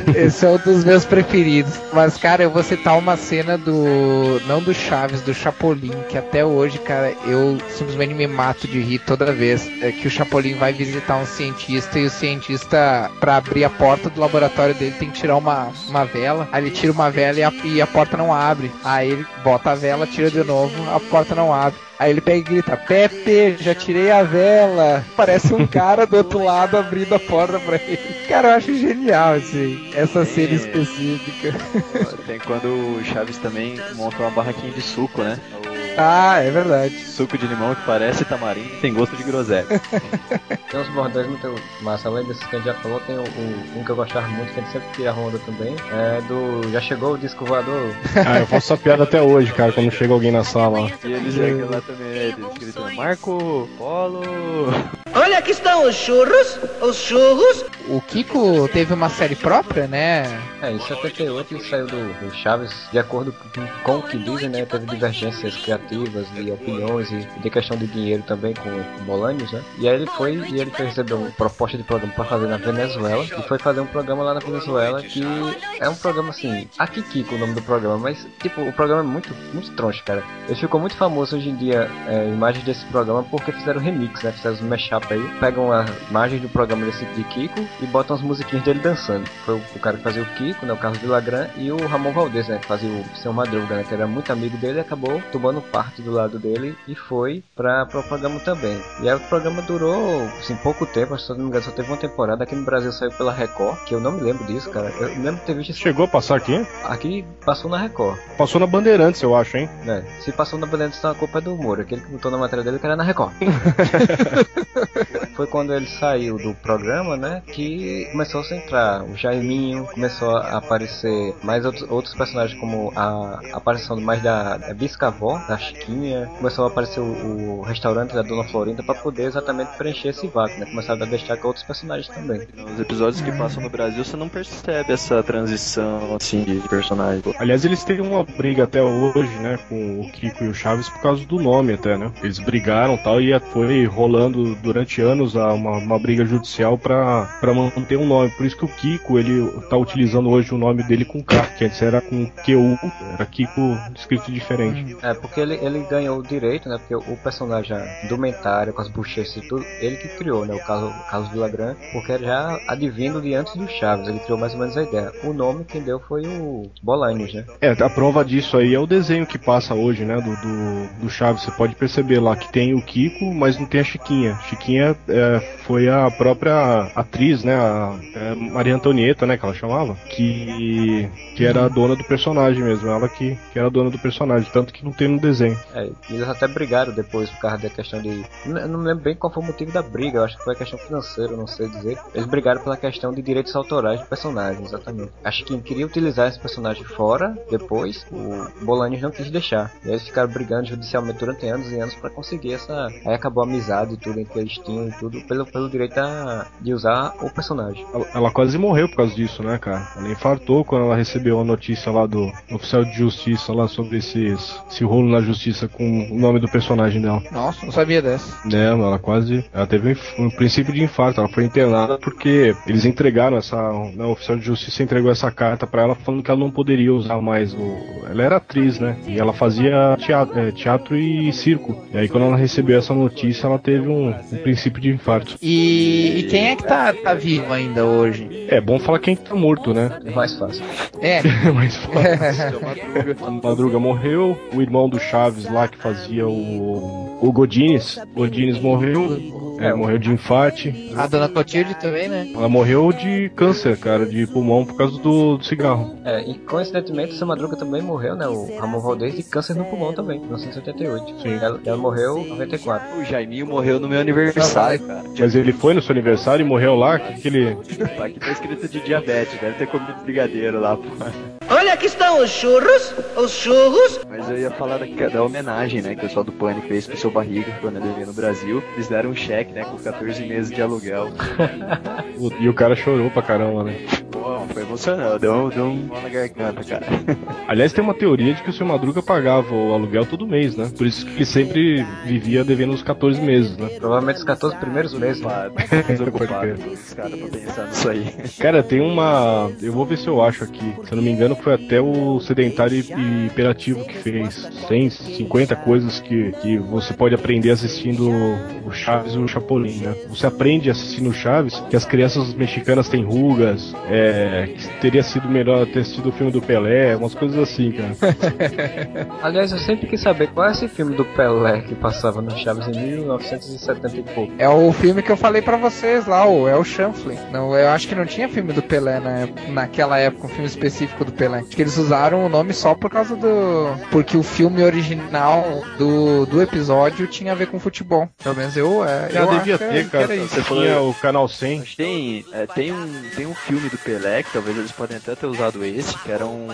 S7: Esse é um dos meus preferidos. Mas, cara, eu vou citar uma cena do. Não do Chaves, do Chapolin, que até hoje, cara, eu simplesmente me mato de rir toda vez. É que o Chapolin vai visitar um cientista e o cientista, pra abrir a porta do laboratório dele, tem que tirar uma, uma vela. Aí ele tira uma vela e a, e a porta não abre. Aí ele bota a vela, tira de novo, a porta não abre. Aí ele pega e grita: Pepe, já tirei a vela. Parece um cara do outro lado abrindo a porta pra ele. Cara, eu acho genial assim, essa cena específica.
S11: Tem quando o Chaves também monta uma barraquinha de suco, né?
S7: Ah, é verdade.
S11: Suco de limão que parece tamarindo tem gosto de groselha.
S8: Tem uns bordões muito massa, além desses que a gente já falou, tem o, o- um que eu gostava muito, que a gente sempre tira a onda também, é do Já Chegou o Disco Voador.
S10: Ah, eu faço essa piada até hoje, cara, quando chega alguém na sala.
S11: E eles chegam lá também? Eles gritam, Marco Polo.
S3: Olha, aqui estão os churros, os churros.
S7: O Kiko teve uma série própria, né?
S8: É, em 78 ele saiu do, do Chaves, de acordo com, o que dizem, né? Teve divergências criativas e opiniões e, de questão de dinheiro também com o Bolanios, né? E aí ele foi e ele foi receber uma proposta de programa para fazer na Venezuela e foi fazer um programa lá na Venezuela que é um programa assim, aqui Kiko o nome do programa, mas tipo, o programa é muito, muito troncho, cara. Ele ficou muito famoso hoje em dia, é, imagens desse programa, porque fizeram remix, né? Fizeram um mashup aí, pegam a imagem do programa desse de Kiko e botam as musiquinhas dele dançando. Foi o, o cara que fazia o Kiko, né? O Carlos Villagrán e o Ramon Valdez, né? Que fazia o Seu Madruga, né? Que era muito amigo dele e acabou tomando parte do lado dele e foi pra, pro programa também. E aí o programa durou, assim, pouco tempo, se não me engano só teve uma temporada. Aqui no Brasil saiu pela Record, que eu não me lembro disso, cara. Eu lembro de ter visto.
S10: Chegou a passar aqui?
S8: Aqui passou na Record.
S10: Passou na Bandeirantes, eu acho, hein?
S8: né? Se passou na Bandeirantes, então a culpa é do humor. Aquele que botou na matéria dele que era na Record. Foi quando ele saiu do programa, né? Que começou a se entrar o Jaiminho, começou a aparecer mais outros, outros personagens como a aparição mais da, da Biscavó, da Chiquinha, começou a aparecer o, o restaurante da Dona Florinda para poder exatamente preencher esse vácuo, né? Começaram a com outros personagens também.
S11: Nos episódios que passam no Brasil, você não percebe essa transição assim de personagem.
S10: Aliás, eles têm uma briga até hoje, né, com o Kiko e o Chaves por causa do nome até, né? Eles brigaram e tal e foi rolando durante anos uma, uma briga judicial para manter um nome. Por isso que o Kiko, ele tá utilizando hoje o nome dele com K, que antes era com QU, era Kiko escrito diferente.
S8: É, porque ele, ele ganhou o direito, né? Porque o personagem indumentário, com as bochechas e tudo, ele que criou, né? O Carlos, Carlos Villagrán, porque era já advindo de antes do Chaves, ele criou mais ou menos a ideia. O nome quem deu foi o Bolanhos, né?
S10: É, a prova disso aí é o desenho que passa hoje, né? Do, do, do Chaves. Você pode perceber lá que tem o Kiko, mas não tem a Chiquinha. Chiquinha é, foi a própria atriz, né? A, é, Maria Antonieta, né? Que ela chamava. Que, que era a dona do personagem mesmo. Ela que, que era a dona do personagem. Tanto que não tem no desenho.
S8: É, eles até brigaram depois por causa da questão de. Eu não lembro bem qual foi o motivo da briga. Eu acho que foi a questão financeira, não sei dizer. Eles brigaram pela questão de direitos autorais do personagem, exatamente. Acho que queria utilizar esse personagem fora, depois o Bolanes não quis deixar. E eles ficaram brigando judicialmente durante anos e anos para conseguir essa. Aí acabou a amizade e tudo entre eles tinham e tudo pelo, pelo direito a, de usar o personagem.
S10: Ela, ela, quase morreu por causa disso, né, cara? Ela infartou quando ela recebeu a notícia lá do oficial de justiça lá sobre esses, esse rolo na justiça com o nome do personagem dela.
S7: Nossa, não sabia dessa.
S10: É, ela quase. Ela teve um, um princípio de infarto. Ela foi internada porque eles entregaram essa. Né, o oficial de justiça entregou essa carta para ela falando que ela não poderia usar mais o. Ela era atriz, né? E ela fazia teatro, é, teatro e circo. E aí quando ela recebeu essa notícia, ela teve um, um princípio de infarto.
S7: E, e, quem é que tá, tá vivo ainda hoje?
S10: É bom falar quem tá morto, né?
S8: É mais fácil.
S7: É.
S10: é mais fácil. A Madruga morreu, o irmão do Chaves lá que fazia o. O Godines. Godines morreu. É, morreu de infarte.
S7: A dona Clotilde também, né?
S10: Ela morreu de câncer, cara, de pulmão por causa do, do cigarro.
S8: É, e coincidentemente, essa madruga também morreu, né? O Ramon Valdez de câncer no pulmão também, em 1978. Sim. Ela, ela morreu em 94.
S11: O Jaiminho morreu no meu aniversário, cara.
S10: Mas ele foi no seu aniversário e morreu lá? Que, que ele.
S11: Aqui tá escrito de diabetes, deve ter comido brigadeiro lá, pô.
S3: Olha, aqui estão os churros, os churros.
S11: Mas eu ia falar da, da homenagem, né, que o pessoal do Pânico fez pro seu barriga quando ele veio no Brasil. Eles deram um cheque, né, com 14 meses de aluguel.
S10: e o cara chorou pra caramba, né?
S11: Pô, foi emocionante, deu, deu um nó na garganta, cara.
S10: Aliás, tem uma teoria de que o seu Madruga pagava o aluguel todo mês, né? Por isso que ele sempre vivia devendo os 14 meses, né?
S8: Provavelmente os 14 primeiros meses.
S11: Né? Desocupado, os caras pra pensar nisso aí.
S10: Cara, tem uma. Eu vou ver se eu acho aqui. Se eu não me engano, foi até o Sedentário e Imperativo que fez 150 coisas que, que você pode aprender assistindo o Chaves e o Chapolin, né? Você aprende assistindo o Chaves que as crianças mexicanas têm rugas, é, que teria sido melhor ter sido o filme do Pelé, umas coisas assim, cara.
S8: Aliás, eu sempre quis saber qual é esse filme do Pelé que passava no Chaves em 1970 e pouco.
S7: É o filme que eu falei para vocês lá, o É o Chanfley. Não, eu acho que não tinha filme do Pelé na, naquela época, um filme específico do Pelé. Acho que eles usaram o nome só por causa do. Porque o filme original do, do episódio tinha a ver com futebol. Pelo menos eu. É,
S10: Já
S7: eu
S10: devia ter, cara. Você tinha o canal 100.
S11: Tem, é, tem, um, tem um filme do Pelé, que talvez eles podem até ter usado esse, que era um.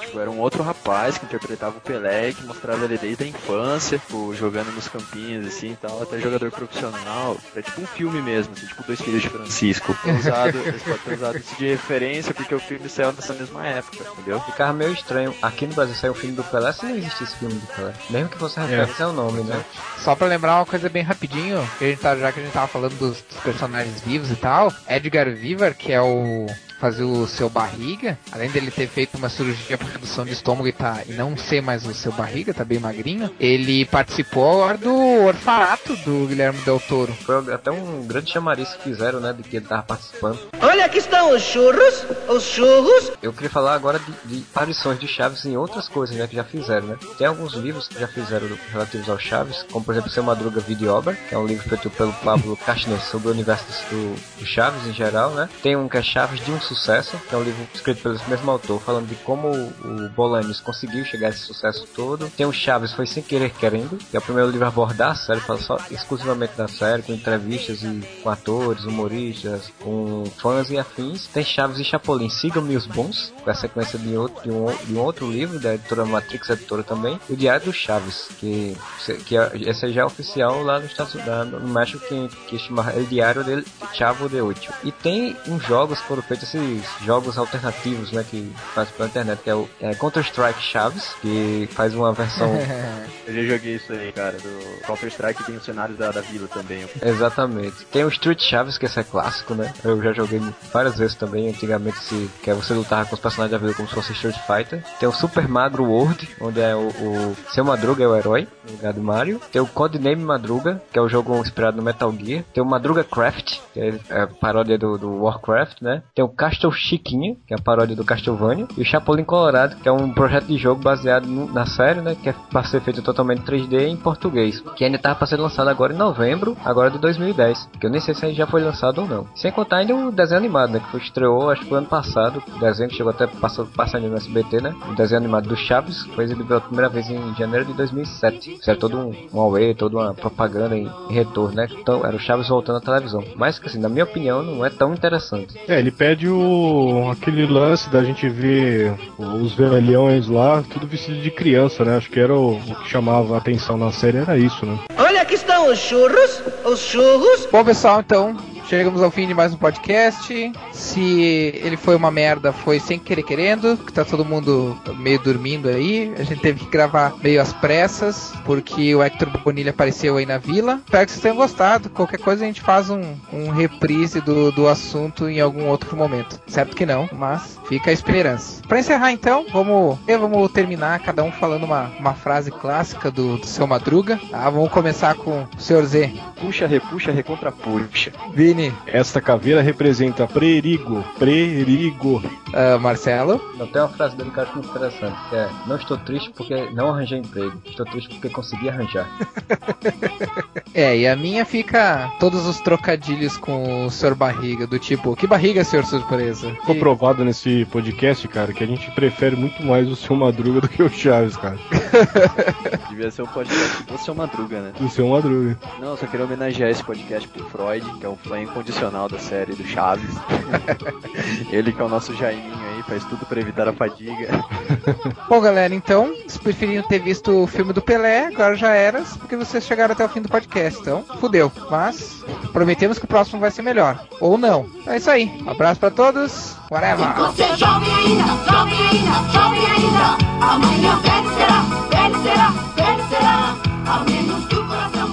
S11: Tipo, era um outro rapaz que interpretava o Pelé, que mostrava ele desde a infância, tipo, jogando nos campinhos assim e tal, até jogador profissional. É tipo um filme mesmo, assim, tipo Dois Filhos de Francisco. Usado, eles podem ter usado isso de referência, porque o filme saiu nessa mesma época, entendeu?
S8: Ficava meio estranho. Aqui no Brasil saiu um filme do Pelé, se não existisse filme do Pelé. Mesmo que fosse referência ao nome, né?
S7: Só pra lembrar uma coisa bem rapidinho, que a gente tá, já que a gente tava falando dos, dos personagens vivos e tal, Edgar Vivar, que é o fazer o seu barriga, além dele ter feito uma cirurgia para redução de estômago e, tá, e não ser mais o seu barriga, tá bem magrinho, ele participou agora do orfanato do Guilherme Del Toro.
S8: Foi até um grande chamariz que fizeram, né, de que ele tava participando.
S3: Olha, aqui estão os churros, os churros.
S8: Eu queria falar agora de, de aparições de Chaves em outras coisas, né, que já fizeram, né. Tem alguns livros que já fizeram relativos ao Chaves, como por exemplo Seu Madruga Vida e Obra, que é um livro feito pelo Pablo Cachner sobre o universo do, do Chaves em geral, né. Tem um que é Chaves de um Sucesso, que é um livro escrito pelo mesmo autor, falando de como o Bolanes conseguiu chegar a esse sucesso todo. Tem o Chaves Foi Sem Querer Querendo, que é o primeiro livro a abordar a série, fala só exclusivamente da série, com entrevistas e com atores, humoristas, com fãs e afins. Tem Chaves e Chapolin, Sigam-me os Bons, com a sequência de, outro, de, um, de um outro livro da editora Matrix Editora também. E o Diário do Chaves, que, que é, esse já é oficial lá nos Estados Unidos, no México, que, que chama El Diário del Chavo de Ocho. E tem uns jogos que foram feitos, esses jogos alternativos, né, que faz pela internet, que é o é Counter-Strike Chaves, que faz uma versão...
S11: Eu já joguei isso aí, cara, do Counter-Strike tem os cenários da, da vila também.
S8: Exatamente. Tem o Street Chaves, que esse é clássico, né? Eu já joguei várias vezes também, antigamente, se, que é você lutar com os personagens da vida como se fosse Street Fighter. Tem o Super Magro World, onde é o, o Seu Madruga é o herói, no lugar do Mario. Tem o Codename Madruga, que é o jogo inspirado no Metal Gear. Tem o Madruga Craft, que é a paródia do, do Warcraft, né? Tem o Castle Chiquinho, que é a paródia do Castlevania. E o Chapolin Colorado, que é um projeto de jogo baseado no, na série, né? Que é para ser feito totalmente 3D em português. Que ainda tava para ser lançado agora em novembro, agora de 2010. Que eu nem sei se já foi lançado ou não. Sem contar ainda o desenho animado, né? Que foi, estreou, acho que foi ano passado. O desenho que chegou até passando passando no SBT, né? O desenho animado do Chaves foi exibido pela primeira vez em janeiro de 2007. Isso era todo um, um away, toda uma propaganda em, em retorno, né? Então era o Chaves voltando à televisão. Mas assim, na minha opinião, não é tão interessante.
S10: É, ele pede o aquele lance da gente ver os velhões lá, tudo vestido de criança, né? Acho que era o, o que chamava a atenção na série, era isso, né?
S3: Olha, aqui estão os churros, os churros.
S7: Bom, pessoal, então, chegamos ao fim de mais um podcast. Se ele foi uma merda, foi sem querer querendo, que tá todo mundo meio dormindo aí. A gente teve que gravar meio às pressas, porque o Hector Bonilha apareceu aí na vila. Espero que vocês tenham gostado. Qualquer coisa a gente faz um, um reprise do, do assunto em algum outro momento. Certo que não, mas fica a esperança. Pra encerrar então, vamos, vamos terminar cada um falando uma, uma frase clássica do, do seu Madruga. Tá? Vamos começar com o senhor Z.
S11: Puxa, repuxa, recontra puxa.
S7: Vini.
S10: Esta caveira representa perigo, perigo.
S7: Uh, Marcelo.
S8: Eu tenho uma frase dele que eu acho muito interessante, que é Não estou triste porque não arranjei emprego, estou triste porque consegui arranjar.
S7: é, e a minha fica todos os trocadilhos com o senhor Barriga, do tipo, que barriga, senhor surpresa?
S10: Ficou provado nesse podcast, cara, que a gente prefere muito mais o seu Madruga do que o Chaves, cara.
S11: Devia ser um podcast do seu Madruga, né?
S10: O seu Madruga.
S11: Não, só queria homenagear esse podcast pro Freud, que é um fã incondicional da série do Chaves. Ele que é o nosso Jaiminho aí, faz tudo pra evitar a fadiga.
S7: Bom, galera, então, se preferiam ter visto o filme do Pelé, agora já era, porque vocês chegaram até o fim do podcast, então, fudeu. Mas, prometemos que o próximo vai ser melhor. Ou não. É isso aí. Um abraço pra todos. Whatever.
S6: Você é jovem ainda, jovem ainda, jovem ainda. Amanhã velho será, velho será, velho será. Ao menos que o coração,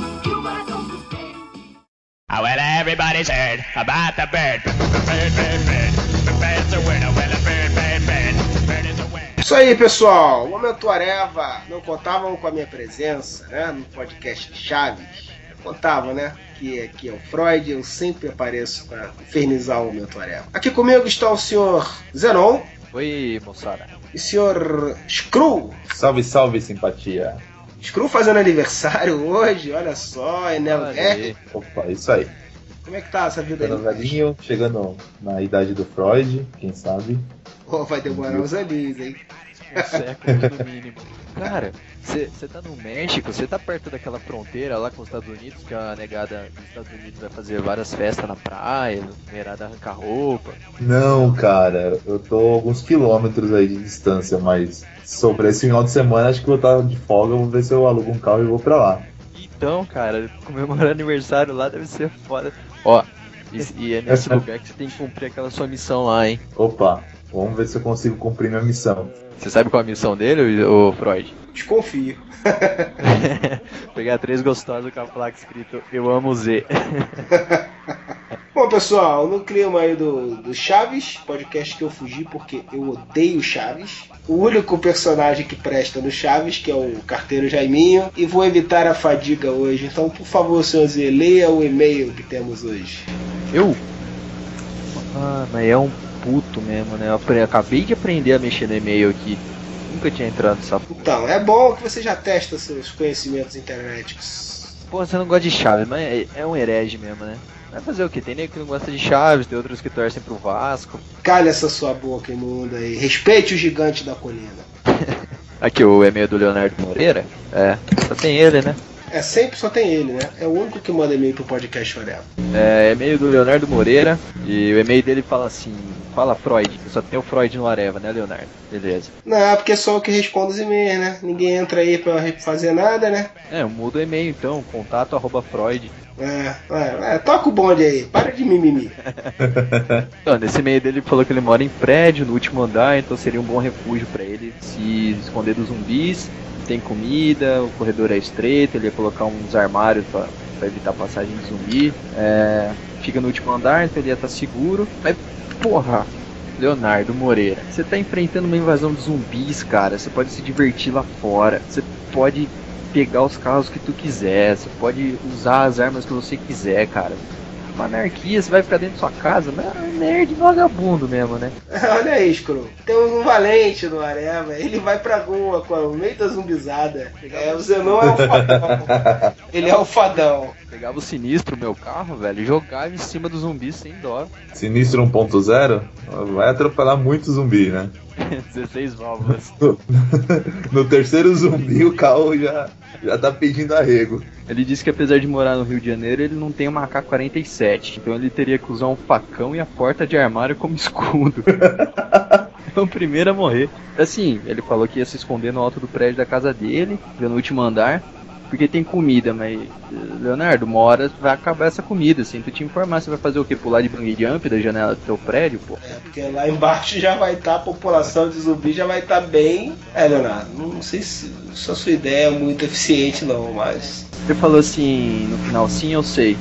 S12: Oh, well, everybody's heard about the bird. Bird, bird, bird. The bird's a winner. Well, a bird, bird, bird. Bird is a winner.
S13: Isso aí, pessoal. Momento Areva. Não contavam com a minha presença, né? No podcast de Chaves. Contavam, né? Que aqui é o Freud, eu sempre apareço para infernizar o Momento Areva. Aqui comigo está o senhor Zenon
S11: Oi, moçada.
S13: e o senhor Screw.
S9: Salve, salve, simpatia.
S13: Screw fazendo aniversário hoje, olha só, Enel
S11: aí.
S9: Opa, isso aí.
S13: Como é que tá essa vida
S9: Ficando
S13: aí?
S9: velhinho, chegando na idade do Freud, quem sabe.
S13: Pô, vai demorar uns aninhos, hein?
S11: Um século no mínimo. Cara, você tá no México, você tá perto daquela fronteira lá com os Estados Unidos, que a negada dos Estados Unidos vai fazer várias festas na praia, merada arrancar roupa.
S9: Não, cara, eu tô alguns quilômetros aí de distância, mas sobre esse final de semana acho que vou estar de folga, vou ver se eu alugo um carro e vou pra lá.
S11: Então, cara, comemorar aniversário lá deve ser foda. Ó, e, e é nesse lugar que você tem que cumprir aquela sua missão lá, hein?
S9: Opa, vamos ver se eu consigo cumprir minha missão.
S11: Você sabe qual é a missão dele, ô Freud?
S13: Desconfio.
S11: Pegar três gostosos com a placa escrito Eu amo Z.
S13: Bom, pessoal, no clima aí do, do Chaves, podcast que eu fugi porque eu odeio Chaves. O único personagem que presta no Chaves, que é o carteiro Jaiminho, e vou evitar a fadiga hoje. Então, por favor, senhor Zé, leia o e-mail que temos hoje.
S11: Eu? Ah, mas é um puto mesmo, né? Eu acabei de aprender a mexer no e-mail aqui. Nunca tinha entrado nessa porra.
S13: Então, é bom que você já testa seus conhecimentos internéticos.
S11: Pô, você não gosta de chave, mas é, é um herege mesmo, né? Vai fazer o quê? Tem nego que não gosta de Chaves, tem outros que torcem pro Vasco.
S13: Calha essa sua boca imunda aí. Respeite o gigante da colina.
S11: Aqui o e-mail do Leonardo Moreira. É, só tem ele, né?
S13: É sempre só tem ele, né? É o único que manda e-mail pro podcast Orelha.
S11: É e-mail do Leonardo Moreira. E o e-mail dele fala assim: Fala Freud, só tem o Freud no Areva, né, Leonardo? Beleza.
S13: Não, porque é só eu que respondo os e-mails, né? Ninguém entra aí pra fazer nada, né?
S11: É, muda o e-mail então, contato arroba Freud.
S13: É, é, é, toca o bonde aí, para de mimimi.
S11: Então, nesse e-mail dele ele falou que ele mora em prédio, no último andar, então seria um bom refúgio pra ele se esconder dos zumbis. Tem comida, o corredor é estreito, ele ia colocar uns armários pra evitar passagem de zumbi. É, fica no último andar, então ele ia estar seguro. Mas, porra, Leonardo Moreira, você tá enfrentando uma invasão de zumbis, cara. Você pode se divertir lá fora. Você pode pegar os carros que tu quiser. Você pode usar as armas que você quiser, cara. Uma anarquia, você vai ficar dentro da sua casa, mas é um nerd vagabundo mesmo, né?
S13: Olha aí, Screw. Temos um valente no Areva. Ele vai pra rua com a meio da zumbizada. É, o Zenon é o fadão. Ele é o fadão.
S11: Pegava o sinistro, meu carro, velho, e jogava em cima do zumbi sem dó.
S9: Sinistro 1.0 vai atropelar muito zumbi, né?
S11: 16 válvulas.
S9: No, no terceiro zumbi o carro já, já tá pedindo arrego.
S11: Ele disse que apesar de morar no Rio de Janeiro, ele não tem uma AK-47. Então ele teria que usar um facão e a porta de armário como escudo. é o primeiro a morrer. Assim, ele falou que ia se esconder no alto do prédio da casa dele, no último andar. Porque tem comida, mas. Leonardo, uma hora vai acabar essa comida, assim. Tu te informar, você vai fazer o quê? Pular de bungee jump da janela do teu prédio, pô?
S13: É, porque lá embaixo já vai estar, a população de zumbi já vai estar bem. É, Leonardo, não sei se, se a sua ideia é muito eficiente, não, mas.
S11: Ele falou assim no final, sim, eu sei.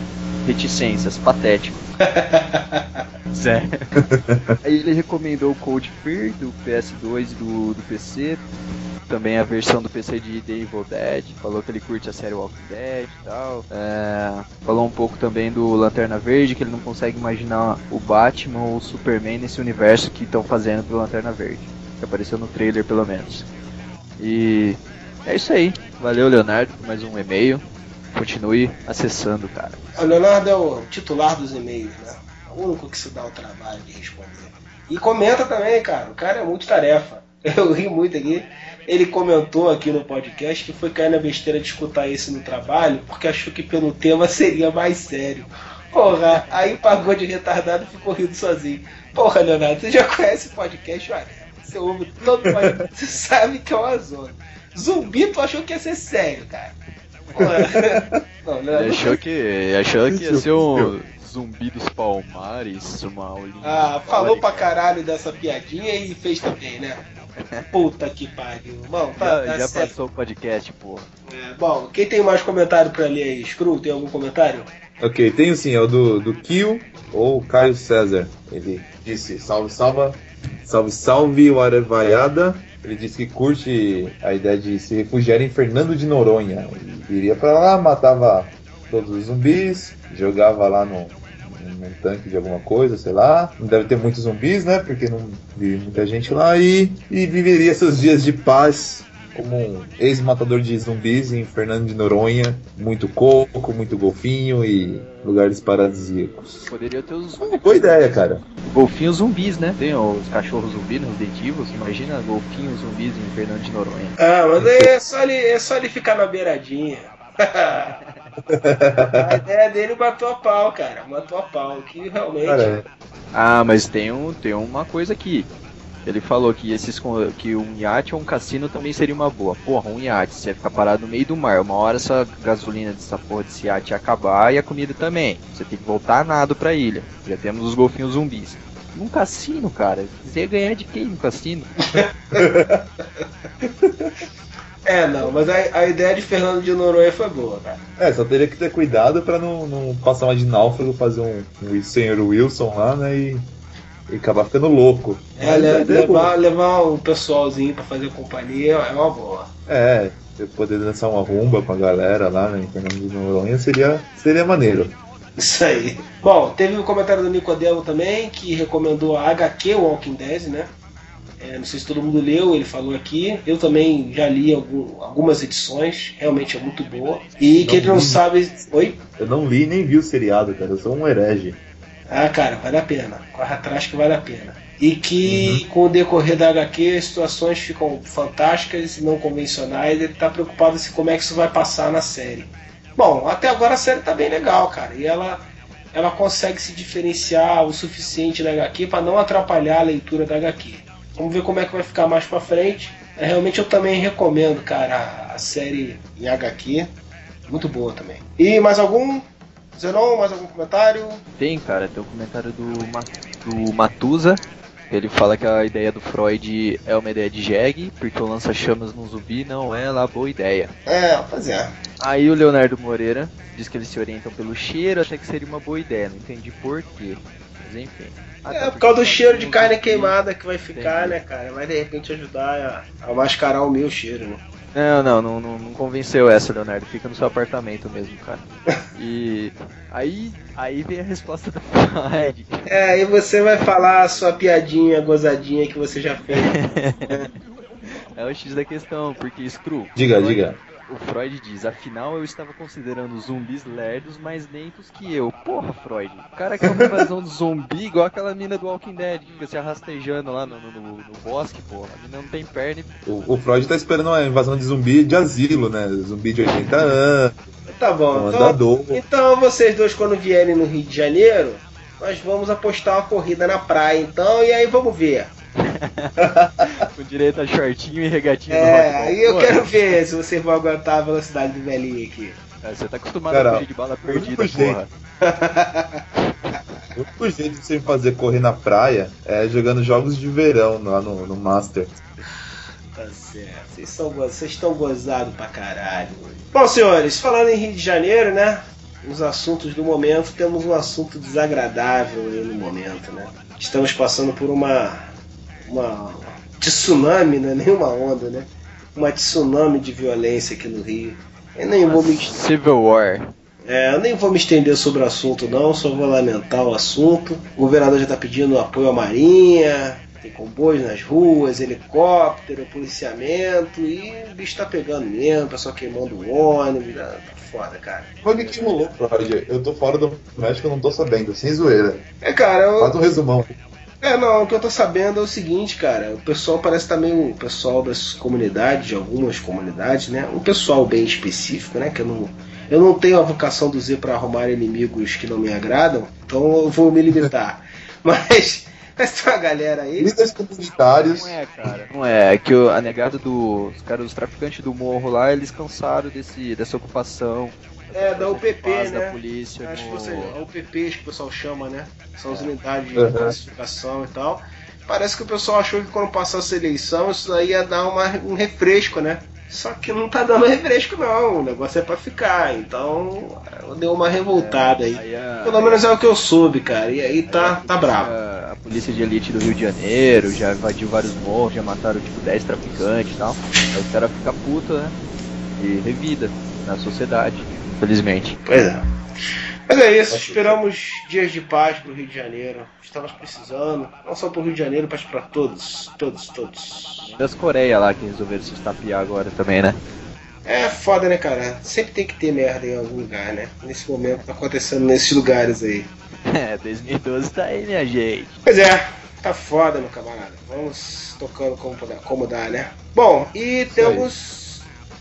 S11: Reticências, patético. Sério. Aí ele recomendou o Code Fear do PS2 e do, do PC. Também a versão do PC de The Evil Dead. Falou que ele curte a série Walking Dead e tal. É, falou um pouco também do Lanterna Verde, que ele não consegue imaginar o Batman ou o Superman nesse universo que estão fazendo pro Lanterna Verde. Que apareceu no trailer, pelo menos. E é isso aí. Valeu, Leonardo, por mais um e-mail. Continue acessando, cara.
S13: O Leonardo é o titular dos e-mails, né? É o único que se dá o trabalho de responder. E comenta também, cara. O cara é muito tarefa. Eu ri muito aqui. Ele comentou aqui no podcast que foi cair na besteira de escutar esse no trabalho porque achou que pelo tema seria mais sério. Porra, aí pagou de retardado e ficou rindo sozinho. Porra, Leonardo, você já conhece o podcast? Olha, você ouve todo podcast, você sabe que é uma zona. Zumbi, tu achou que ia ser sério, cara. Não,
S11: Ele
S13: Leonardo,
S11: achou que, achou que ia ser um zumbi dos palmares, uma aulinha.
S13: Ah, falou pra caralho dessa piadinha e fez também, né? Puta que pariu. Bom, tá,
S11: Já,
S13: tá
S11: já passou o podcast, pô.
S13: É, bom, quem tem mais comentário pra ler aí? Screw, tem algum comentário?
S9: Ok, tenho sim, é o do, do Kill ou Caio César. Ele disse: salve, salve, salve, salve, o Arevaiada. Ele disse que curte a ideia de se refugiar em Fernando de Noronha. Ele iria pra lá, matava todos os zumbis, jogava lá no, num tanque de alguma coisa, sei lá. Não deve ter muitos zumbis, né? Porque não vive muita gente lá. E, e viveria seus dias de paz como um ex-matador de zumbis em Fernando de Noronha. Muito coco, muito golfinho e lugares paradisíacos.
S11: Poderia ter os
S9: Boa ideia, cara.
S11: golfinhos zumbis, né? Tem os cachorros zumbis nos detivos. Imagina golfinhos zumbis em Fernando de Noronha.
S13: Ah, mas é só ele, é só ele ficar na beiradinha. a ideia dele matou a pau, cara. Matou a pau. Que realmente.
S9: Cara,
S11: Ah, mas tem, um, tem uma coisa aqui. Ele falou que esses que um iate ou um cassino também seria uma boa. Porra, um iate, você ia ficar parado no meio do mar. Uma hora essa gasolina dessa porra desse iate ia acabar e a comida também. Você tem que voltar nado pra ilha. Já temos os golfinhos zumbis. Num cassino, cara. Você ia ganhar de quem no cassino?
S13: É, não, mas a, a ideia de Fernando de Noronha foi boa, cara.
S9: é, só teria que ter cuidado pra não, não passar mais de náufrago, fazer um, um senhor Wilson lá, né? E, e acabar ficando louco.
S13: É,
S9: Mas
S13: le-
S9: é boa.
S13: levar, levar o pessoalzinho pra fazer companhia é uma boa.
S9: É, eu poder dançar uma rumba com a galera lá né, em Fernando de Noronha seria, seria maneiro.
S13: Isso aí. Bom, teve um comentário do Nicodemo também, que recomendou a HQ Walking Dead, né? É, não sei se todo mundo leu, ele falou aqui. Eu também já li algum- algumas edições, realmente é muito boa. E quem não sabe. Oi?
S9: Eu não li nem vi o seriado, cara. Eu sou um herege.
S13: Ah, cara, vale a pena. Corre atrás que vale a pena. E que com o decorrer da HQ as situações ficam fantásticas e não convencionais. Ele tá preocupado se como é que isso vai passar na série. Bom, até agora a série tá bem legal, cara. E ela, ela consegue se diferenciar o suficiente da HQ para não atrapalhar a leitura da HQ. Vamos ver como é que vai ficar mais pra frente. É, realmente eu também recomendo, cara, a série em HQ. Muito boa também. E mais algum? Zenon, mais algum comentário?
S11: Tem, cara, tem o comentário do, Ma- do Matusa. Ele fala que a ideia do Freud é uma ideia de jegue, porque o lança-chamas num zumbi não é lá boa ideia.
S13: É, pois é.
S11: Aí o Leonardo Moreira diz que eles se orientam pelo cheiro, até que seria uma boa ideia, não entendi por quê. Mas enfim.
S13: É por causa do cheiro de carne queimada que vai ficar, né, cara? Vai de repente ajudar a, a mascarar o meu cheiro, né?
S11: Não, não, não, não, não convenceu essa, Leonardo. Fica no seu apartamento mesmo, cara. E aí, aí vem a resposta do Freud.
S13: É, aí você vai falar a sua piadinha gozadinha que você já fez.
S11: É o X da questão, porque Screw.
S9: Diga,
S11: Freud-
S9: diga.
S11: O Freud diz, afinal eu estava considerando zumbis lerdos mais lentos que eu. Porra, Freud. O cara quer uma invasão de zumbi igual aquela mina do Walking Dead que fica se arrastejando lá no, no, no- no bosque, porra. A mina não tem perna e
S9: O, o Freud tá esperando uma invasão de zumbi de asilo, né? Zumbi de 80 anos.
S13: Tá bom, então, então vocês dois quando vierem no Rio de Janeiro, nós vamos apostar uma corrida na praia, então, e aí vamos ver.
S11: com direito a shortinho e regatinha no
S13: É,
S11: rock
S13: aí eu
S11: balboa.
S13: quero ver se vocês vão aguentar a velocidade do velhinho aqui.
S11: É, Você tá acostumado
S9: Cara,
S11: a fugir de bala perdida, porra.
S9: O único jeito de você fazer correr na praia é jogando jogos de verão lá no, no Master.
S13: Tá certo. Vocês são vocês estão gozados pra caralho. Bom, senhores, falando em Rio de Janeiro, né? Os assuntos do momento, temos um assunto desagradável aí no momento, né? Estamos passando por uma. Uma tsunami, não é nenhuma onda, né? Uma tsunami de violência aqui no Rio. Eu nem vou me
S11: Civil War.
S13: é, eu nem vou me estender sobre o assunto não, só vou lamentar o assunto. O governador já está pedindo apoio à Marinha, tem comboios nas ruas, helicóptero, policiamento, e o bicho tá pegando mesmo, o pessoal queimando o ônibus, tá foda, cara.
S9: Foi o que rolou, Freud. Eu tô fora do México, eu não tô sabendo, sem zoeira.
S13: É, cara, eu,
S9: Faz um resumão.
S13: É, não, o que eu tô sabendo é o seguinte, cara. O pessoal parece estar meio. O pessoal das comunidades, de algumas comunidades, né? Um pessoal bem específico, né? Que eu não. Eu não tenho a vocação do Z pra arrumar inimigos que não me agradam, então eu vou me limitar. Mas. Mas tem uma galera aí.
S9: Líderes comunitários.
S11: Não é, cara. Não é, é que o- a negada dos caras, os traficantes do morro lá, eles cansaram desse, dessa ocupação.
S13: É, da UPP,
S11: Faz
S13: né?
S11: da polícia
S13: Acho que você, a UPP, que o pessoal chama, né? São as unidades de
S9: Uhum.
S13: classificação e tal. Parece que o pessoal achou que quando passasse a eleição isso aí ia dar uma, um refresco, né? Só que não tá dando refresco não, o negócio é pra ficar, então deu uma revoltada aí.
S11: Aí a-
S13: Pelo menos é o que eu soube, cara, e aí tá, tá bravo.
S11: A, a polícia de elite do Rio de Janeiro já invadiu vários morros, já mataram tipo 10 traficantes e tal. Aí os caras ficam putos, né? E revida na sociedade, infelizmente.
S13: Pois é. Mas é isso, esperamos dias de paz pro Rio de Janeiro. Estamos precisando, não só pro Rio de Janeiro, mas pra todos, todos, todos.
S11: Das Coreia lá que resolveram se estapear agora também, né?
S13: É foda, né, cara? Sempre tem que ter merda em algum lugar, né? Nesse momento tá acontecendo nesses lugares aí.
S11: É, 2012 tá aí, minha gente.
S13: Pois é, tá foda, meu camarada. Vamos tocando como, como dá, né? Bom, e temos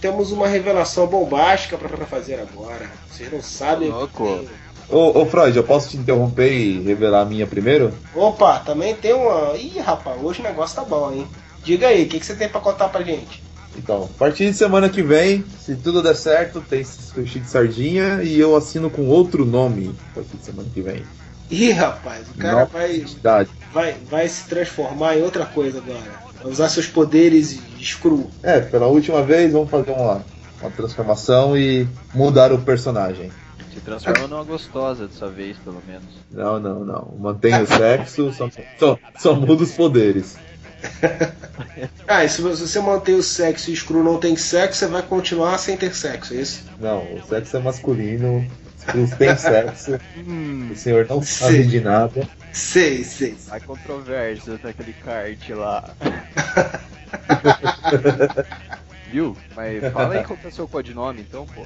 S13: temos uma revelação bombástica pra fazer agora. Vocês não sabem.
S11: Louco.
S9: Ô, ô Freud, eu posso te interromper e revelar a minha primeiro?
S13: Opa, também tem uma. Ih, rapaz, hoje o negócio tá bom, hein? Diga aí, o que, que você tem pra contar pra gente?
S9: Então, a partir de semana que vem, se tudo der certo, tem sushi de sardinha e eu assino com outro nome a partir de semana que vem.
S13: Ih, rapaz, o cara vai, vai, vai se transformar em outra coisa agora. Usar seus poderes de screw.
S9: É, pela última vez, vamos fazer uma, uma transformação e mudar o personagem.
S11: Se transforma numa gostosa dessa vez, pelo menos.
S9: Não, não, não. Mantém o sexo, só, só, só muda os poderes.
S13: Ah, e se você manter o sexo e o screw não tem sexo, você vai continuar sem ter sexo, é isso?
S9: Não, o sexo é masculino não tem sexo. o senhor não sabe de nada.
S13: Sei, sei.
S11: A controvérsia daquele kart lá. Viu? Mas fala aí qual que é o seu codinome então, pô.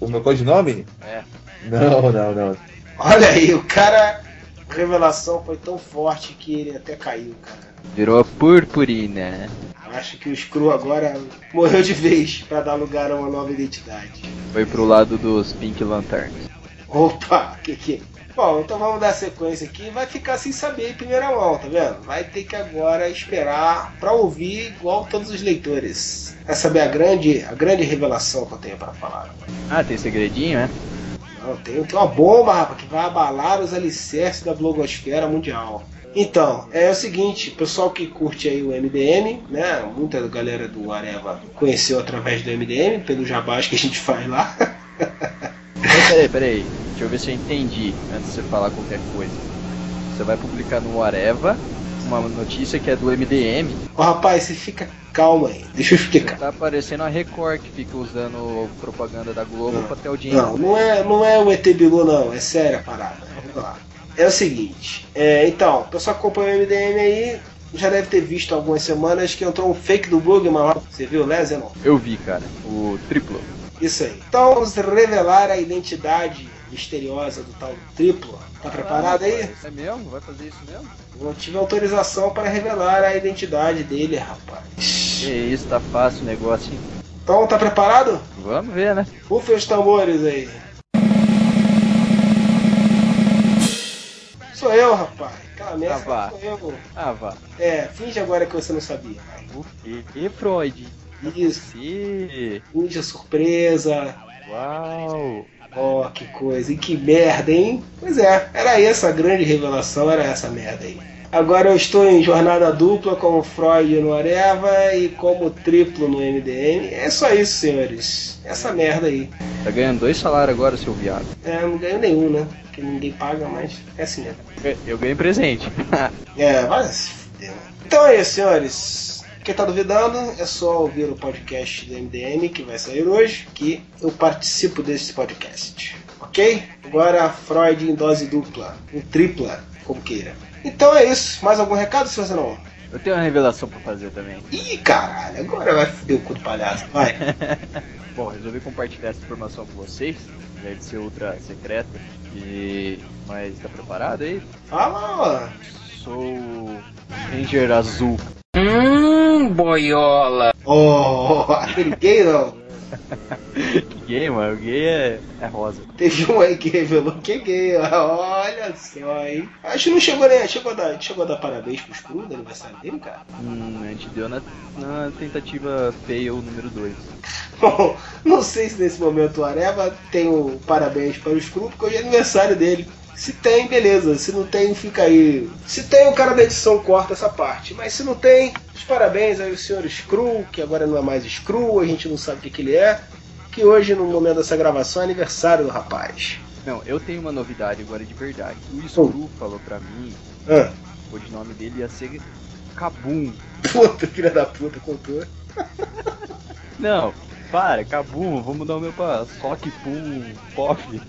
S9: O meu codinome?
S11: É.
S9: Não, não, não.
S13: Olha aí, o cara. A revelação foi tão forte que ele até caiu, cara.
S11: Virou purpurina.
S13: Acho que o Screw agora morreu de vez pra dar lugar a uma nova identidade.
S11: Foi pro lado dos Pink Lanterns.
S13: Opa, que que. Bom, então vamos dar sequência aqui. Vai ficar sem saber em primeira mão, tá vendo? Vai ter que agora esperar pra ouvir igual todos os leitores. Essa saber a grande, a grande revelação que eu tenho pra falar.
S11: Ah, tem segredinho, é?
S13: Não, tem, tem uma bomba, rapaz, que vai abalar os alicerces da blogosfera mundial. Então, é o seguinte, pessoal que curte aí o MDM, né? Muita galera do Areva conheceu através do MDM, pelo jabás que a gente faz lá.
S11: Peraí, peraí. Deixa eu ver se eu entendi antes de você falar qualquer coisa. Você vai publicar no Areva uma notícia que é do MDM.
S13: Ô rapaz, você fica calma aí, deixa eu explicar.
S11: Tá aparecendo a Record que fica usando propaganda da Globo pra ter audiência.
S13: Não, não é, não é o ET Bilu, não, é séria a parada. Vamos lá. É o seguinte, é, então, o pessoal que acompanha o MDM aí já deve ter visto algumas semanas que entrou um fake do Bugman lá. Você viu, Lézia, não?
S11: Eu vi, cara. O triplo.
S13: Isso aí. Então vamos revelar a identidade misteriosa do tal triplo. Tá preparado aí?
S11: É mesmo? Vai fazer isso mesmo?
S13: Eu tive autorização para revelar a identidade dele, rapaz.
S11: Que isso, tá fácil o negócio, hein?
S13: Então tá preparado?
S11: Vamos ver, né?
S13: Rufem os tambores aí. Sou eu, rapaz. Aquela merda
S11: Ah,
S13: sou eu.
S11: Ah, vá.
S13: É, finge agora que você não sabia.
S11: O quê? E Freud?
S13: Isso.
S11: Sim.
S13: Finge a surpresa.
S11: Uau.
S13: Ó, que coisa. E que merda, hein? Pois é, era essa a grande revelação, era essa merda aí. Agora eu estou em jornada dupla como Freud no Areva e como triplo no MDM. É só isso, senhores. Essa merda aí.
S11: Tá ganhando dois salários agora, seu viado.
S13: É, não ganho nenhum, né? Porque ninguém paga, mas é assim mesmo.
S11: Eu ganhei presente.
S13: É, vai se fuder. Então é isso, senhores. Quem tá duvidando é só ouvir o podcast do MDM que vai sair hoje, que eu participo desse podcast. Ok? Agora Freud em dose dupla, em tripla, como queira. Então é isso. Mais algum recado, se você não?
S11: Eu tenho uma revelação pra fazer também.
S13: Ih, caralho, agora vai foder o cu do palhaço. Vai.
S11: Bom, resolvi compartilhar essa informação com vocês. Deve ser ultra secreta. E. Mas tá preparado aí?
S13: Fala,
S11: Sou. Ranger Azul.
S1: Hum, boiola.
S13: ó. Oh, aquele gay não.
S11: Que gay, mano? O gay é, é rosa.
S13: Teve um aí que revelou que é gay. Olha só, hein? Acho que não chegou nem. Chegou a dar, chegou a dar parabéns pro Screw do aniversário dele, cara.
S11: Hum, a gente deu na, na tentativa fail número 2.
S13: Bom, não sei se nesse momento o Areva tem o parabéns para o Screw, porque hoje é aniversário dele. Se tem, beleza. Se não tem, fica aí. Se tem, o cara da edição corta essa parte. Mas se não tem, os parabéns aí ao senhor Screw, que agora não é mais Screw, a gente não sabe o que, que ele é. Que hoje, no momento dessa gravação, é aniversário do rapaz.
S11: Não, eu tenho uma novidade agora de verdade. O Screw falou pra mim
S13: Ah,
S11: o codinome dele ia ser Kabum.
S13: puta, filha da puta, contou.
S11: Não, para, Kabum, vou mudar o meu pra Sock Pum Pop.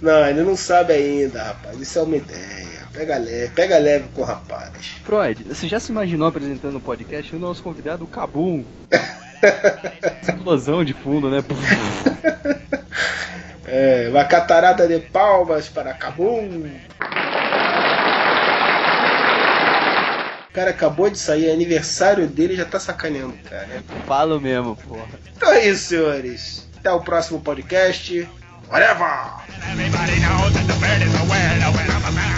S13: Não, ele não sabe ainda, rapaz. Isso é uma ideia. Pega leve, pega leve com o rapaz.
S11: Freud, você já se imaginou apresentando o podcast e o nosso convidado, o Kabum? Explosão de fundo, né?
S13: É, uma catarata de palmas para Kabum. O cara acabou de sair, é aniversário dele e já tá sacaneando, cara.
S11: Falo mesmo, porra.
S13: Então é isso, senhores. Até o próximo podcast. Whatever!
S12: Everybody knows that the bird is a word. Well, I'm a man.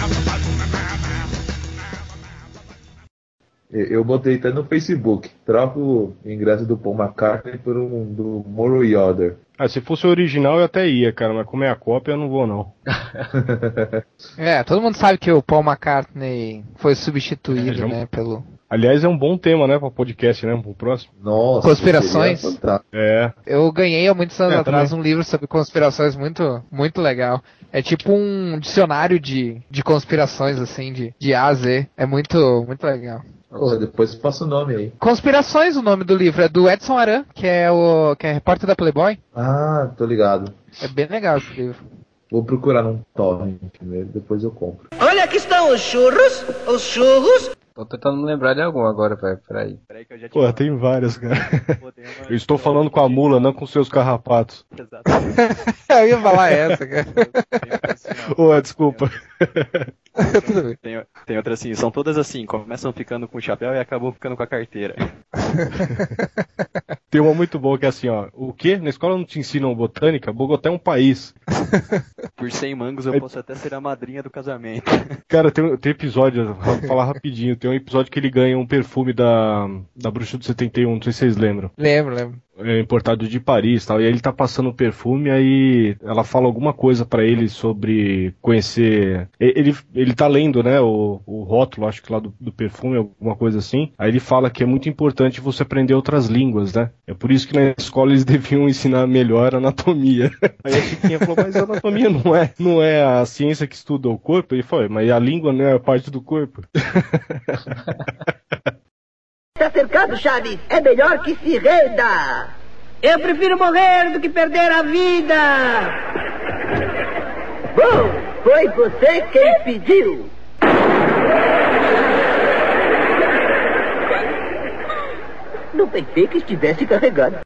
S9: Eu eu botei até no Facebook. Troca o ingresso do Paul McCartney por um do Moro Yoder.
S10: Ah, se fosse o original eu até ia, cara, mas como é a cópia eu não vou não.
S7: É, todo mundo sabe que o Paul McCartney foi substituído,
S10: É, já-
S7: né, pelo...
S10: Aliás, é um bom tema, né, pra podcast, né, pro próximo.
S9: Nossa,
S7: Conspirações?
S10: É.
S7: Eu ganhei há muitos anos
S10: É,
S7: atrás
S10: também.
S7: um livro sobre conspirações muito, muito legal. É tipo um dicionário de, de conspirações, assim, de, de A a Z. É muito, muito legal.
S9: Porra, depois passa o nome aí.
S7: Conspirações, o nome do livro, é do Edson Aran, que é o que é repórter da Playboy.
S9: Ah, tô ligado.
S7: É bem legal esse livro.
S9: Vou procurar num torrent primeiro, depois eu compro.
S3: Olha, aqui estão os churros, os churros.
S8: Tô tentando me lembrar de algum agora, velho. Peraí.
S11: Peraí que eu já
S10: Pô, tem várias, cara. Eu estou falando com a mula, não com seus carrapatos.
S7: Eu ia falar essa, cara.
S10: Ô, desculpa.
S7: Tudo bem.
S11: Tem, tem outra assim, são todas assim, começam ficando com o chapéu e acabam ficando com a carteira.
S10: Tem uma muito boa que é assim, ó. O quê? Na escola não te ensinam botânica? Bogotá é um país.
S11: Por 100 mangos eu posso até ser a madrinha do casamento.
S10: Cara, tem, tem episódio, vou falar rapidinho, tem um episódio que ele ganha um perfume da, da Bruxa do 71, não sei se vocês lembram.
S7: Lembro, lembro.
S10: É importado de Paris tal. E aí ele tá passando o perfume, aí ela fala alguma coisa pra ele sobre conhecer. Ele, ele tá lendo, né, o, o rótulo, acho que lá do, do perfume, alguma coisa assim. Aí ele fala que é muito importante você aprender outras línguas, né? É por isso que na escola eles deviam ensinar melhor anatomia. Aí a Chiquinha falou, mas a anatomia não é, não é a ciência que estuda o corpo? Ele falou, mas a língua não é a parte do corpo.
S3: Está cercado, Chaves. É melhor que se renda. Eu prefiro morrer do que perder a vida. Bom, foi você quem pediu. Não pensei que estivesse carregado.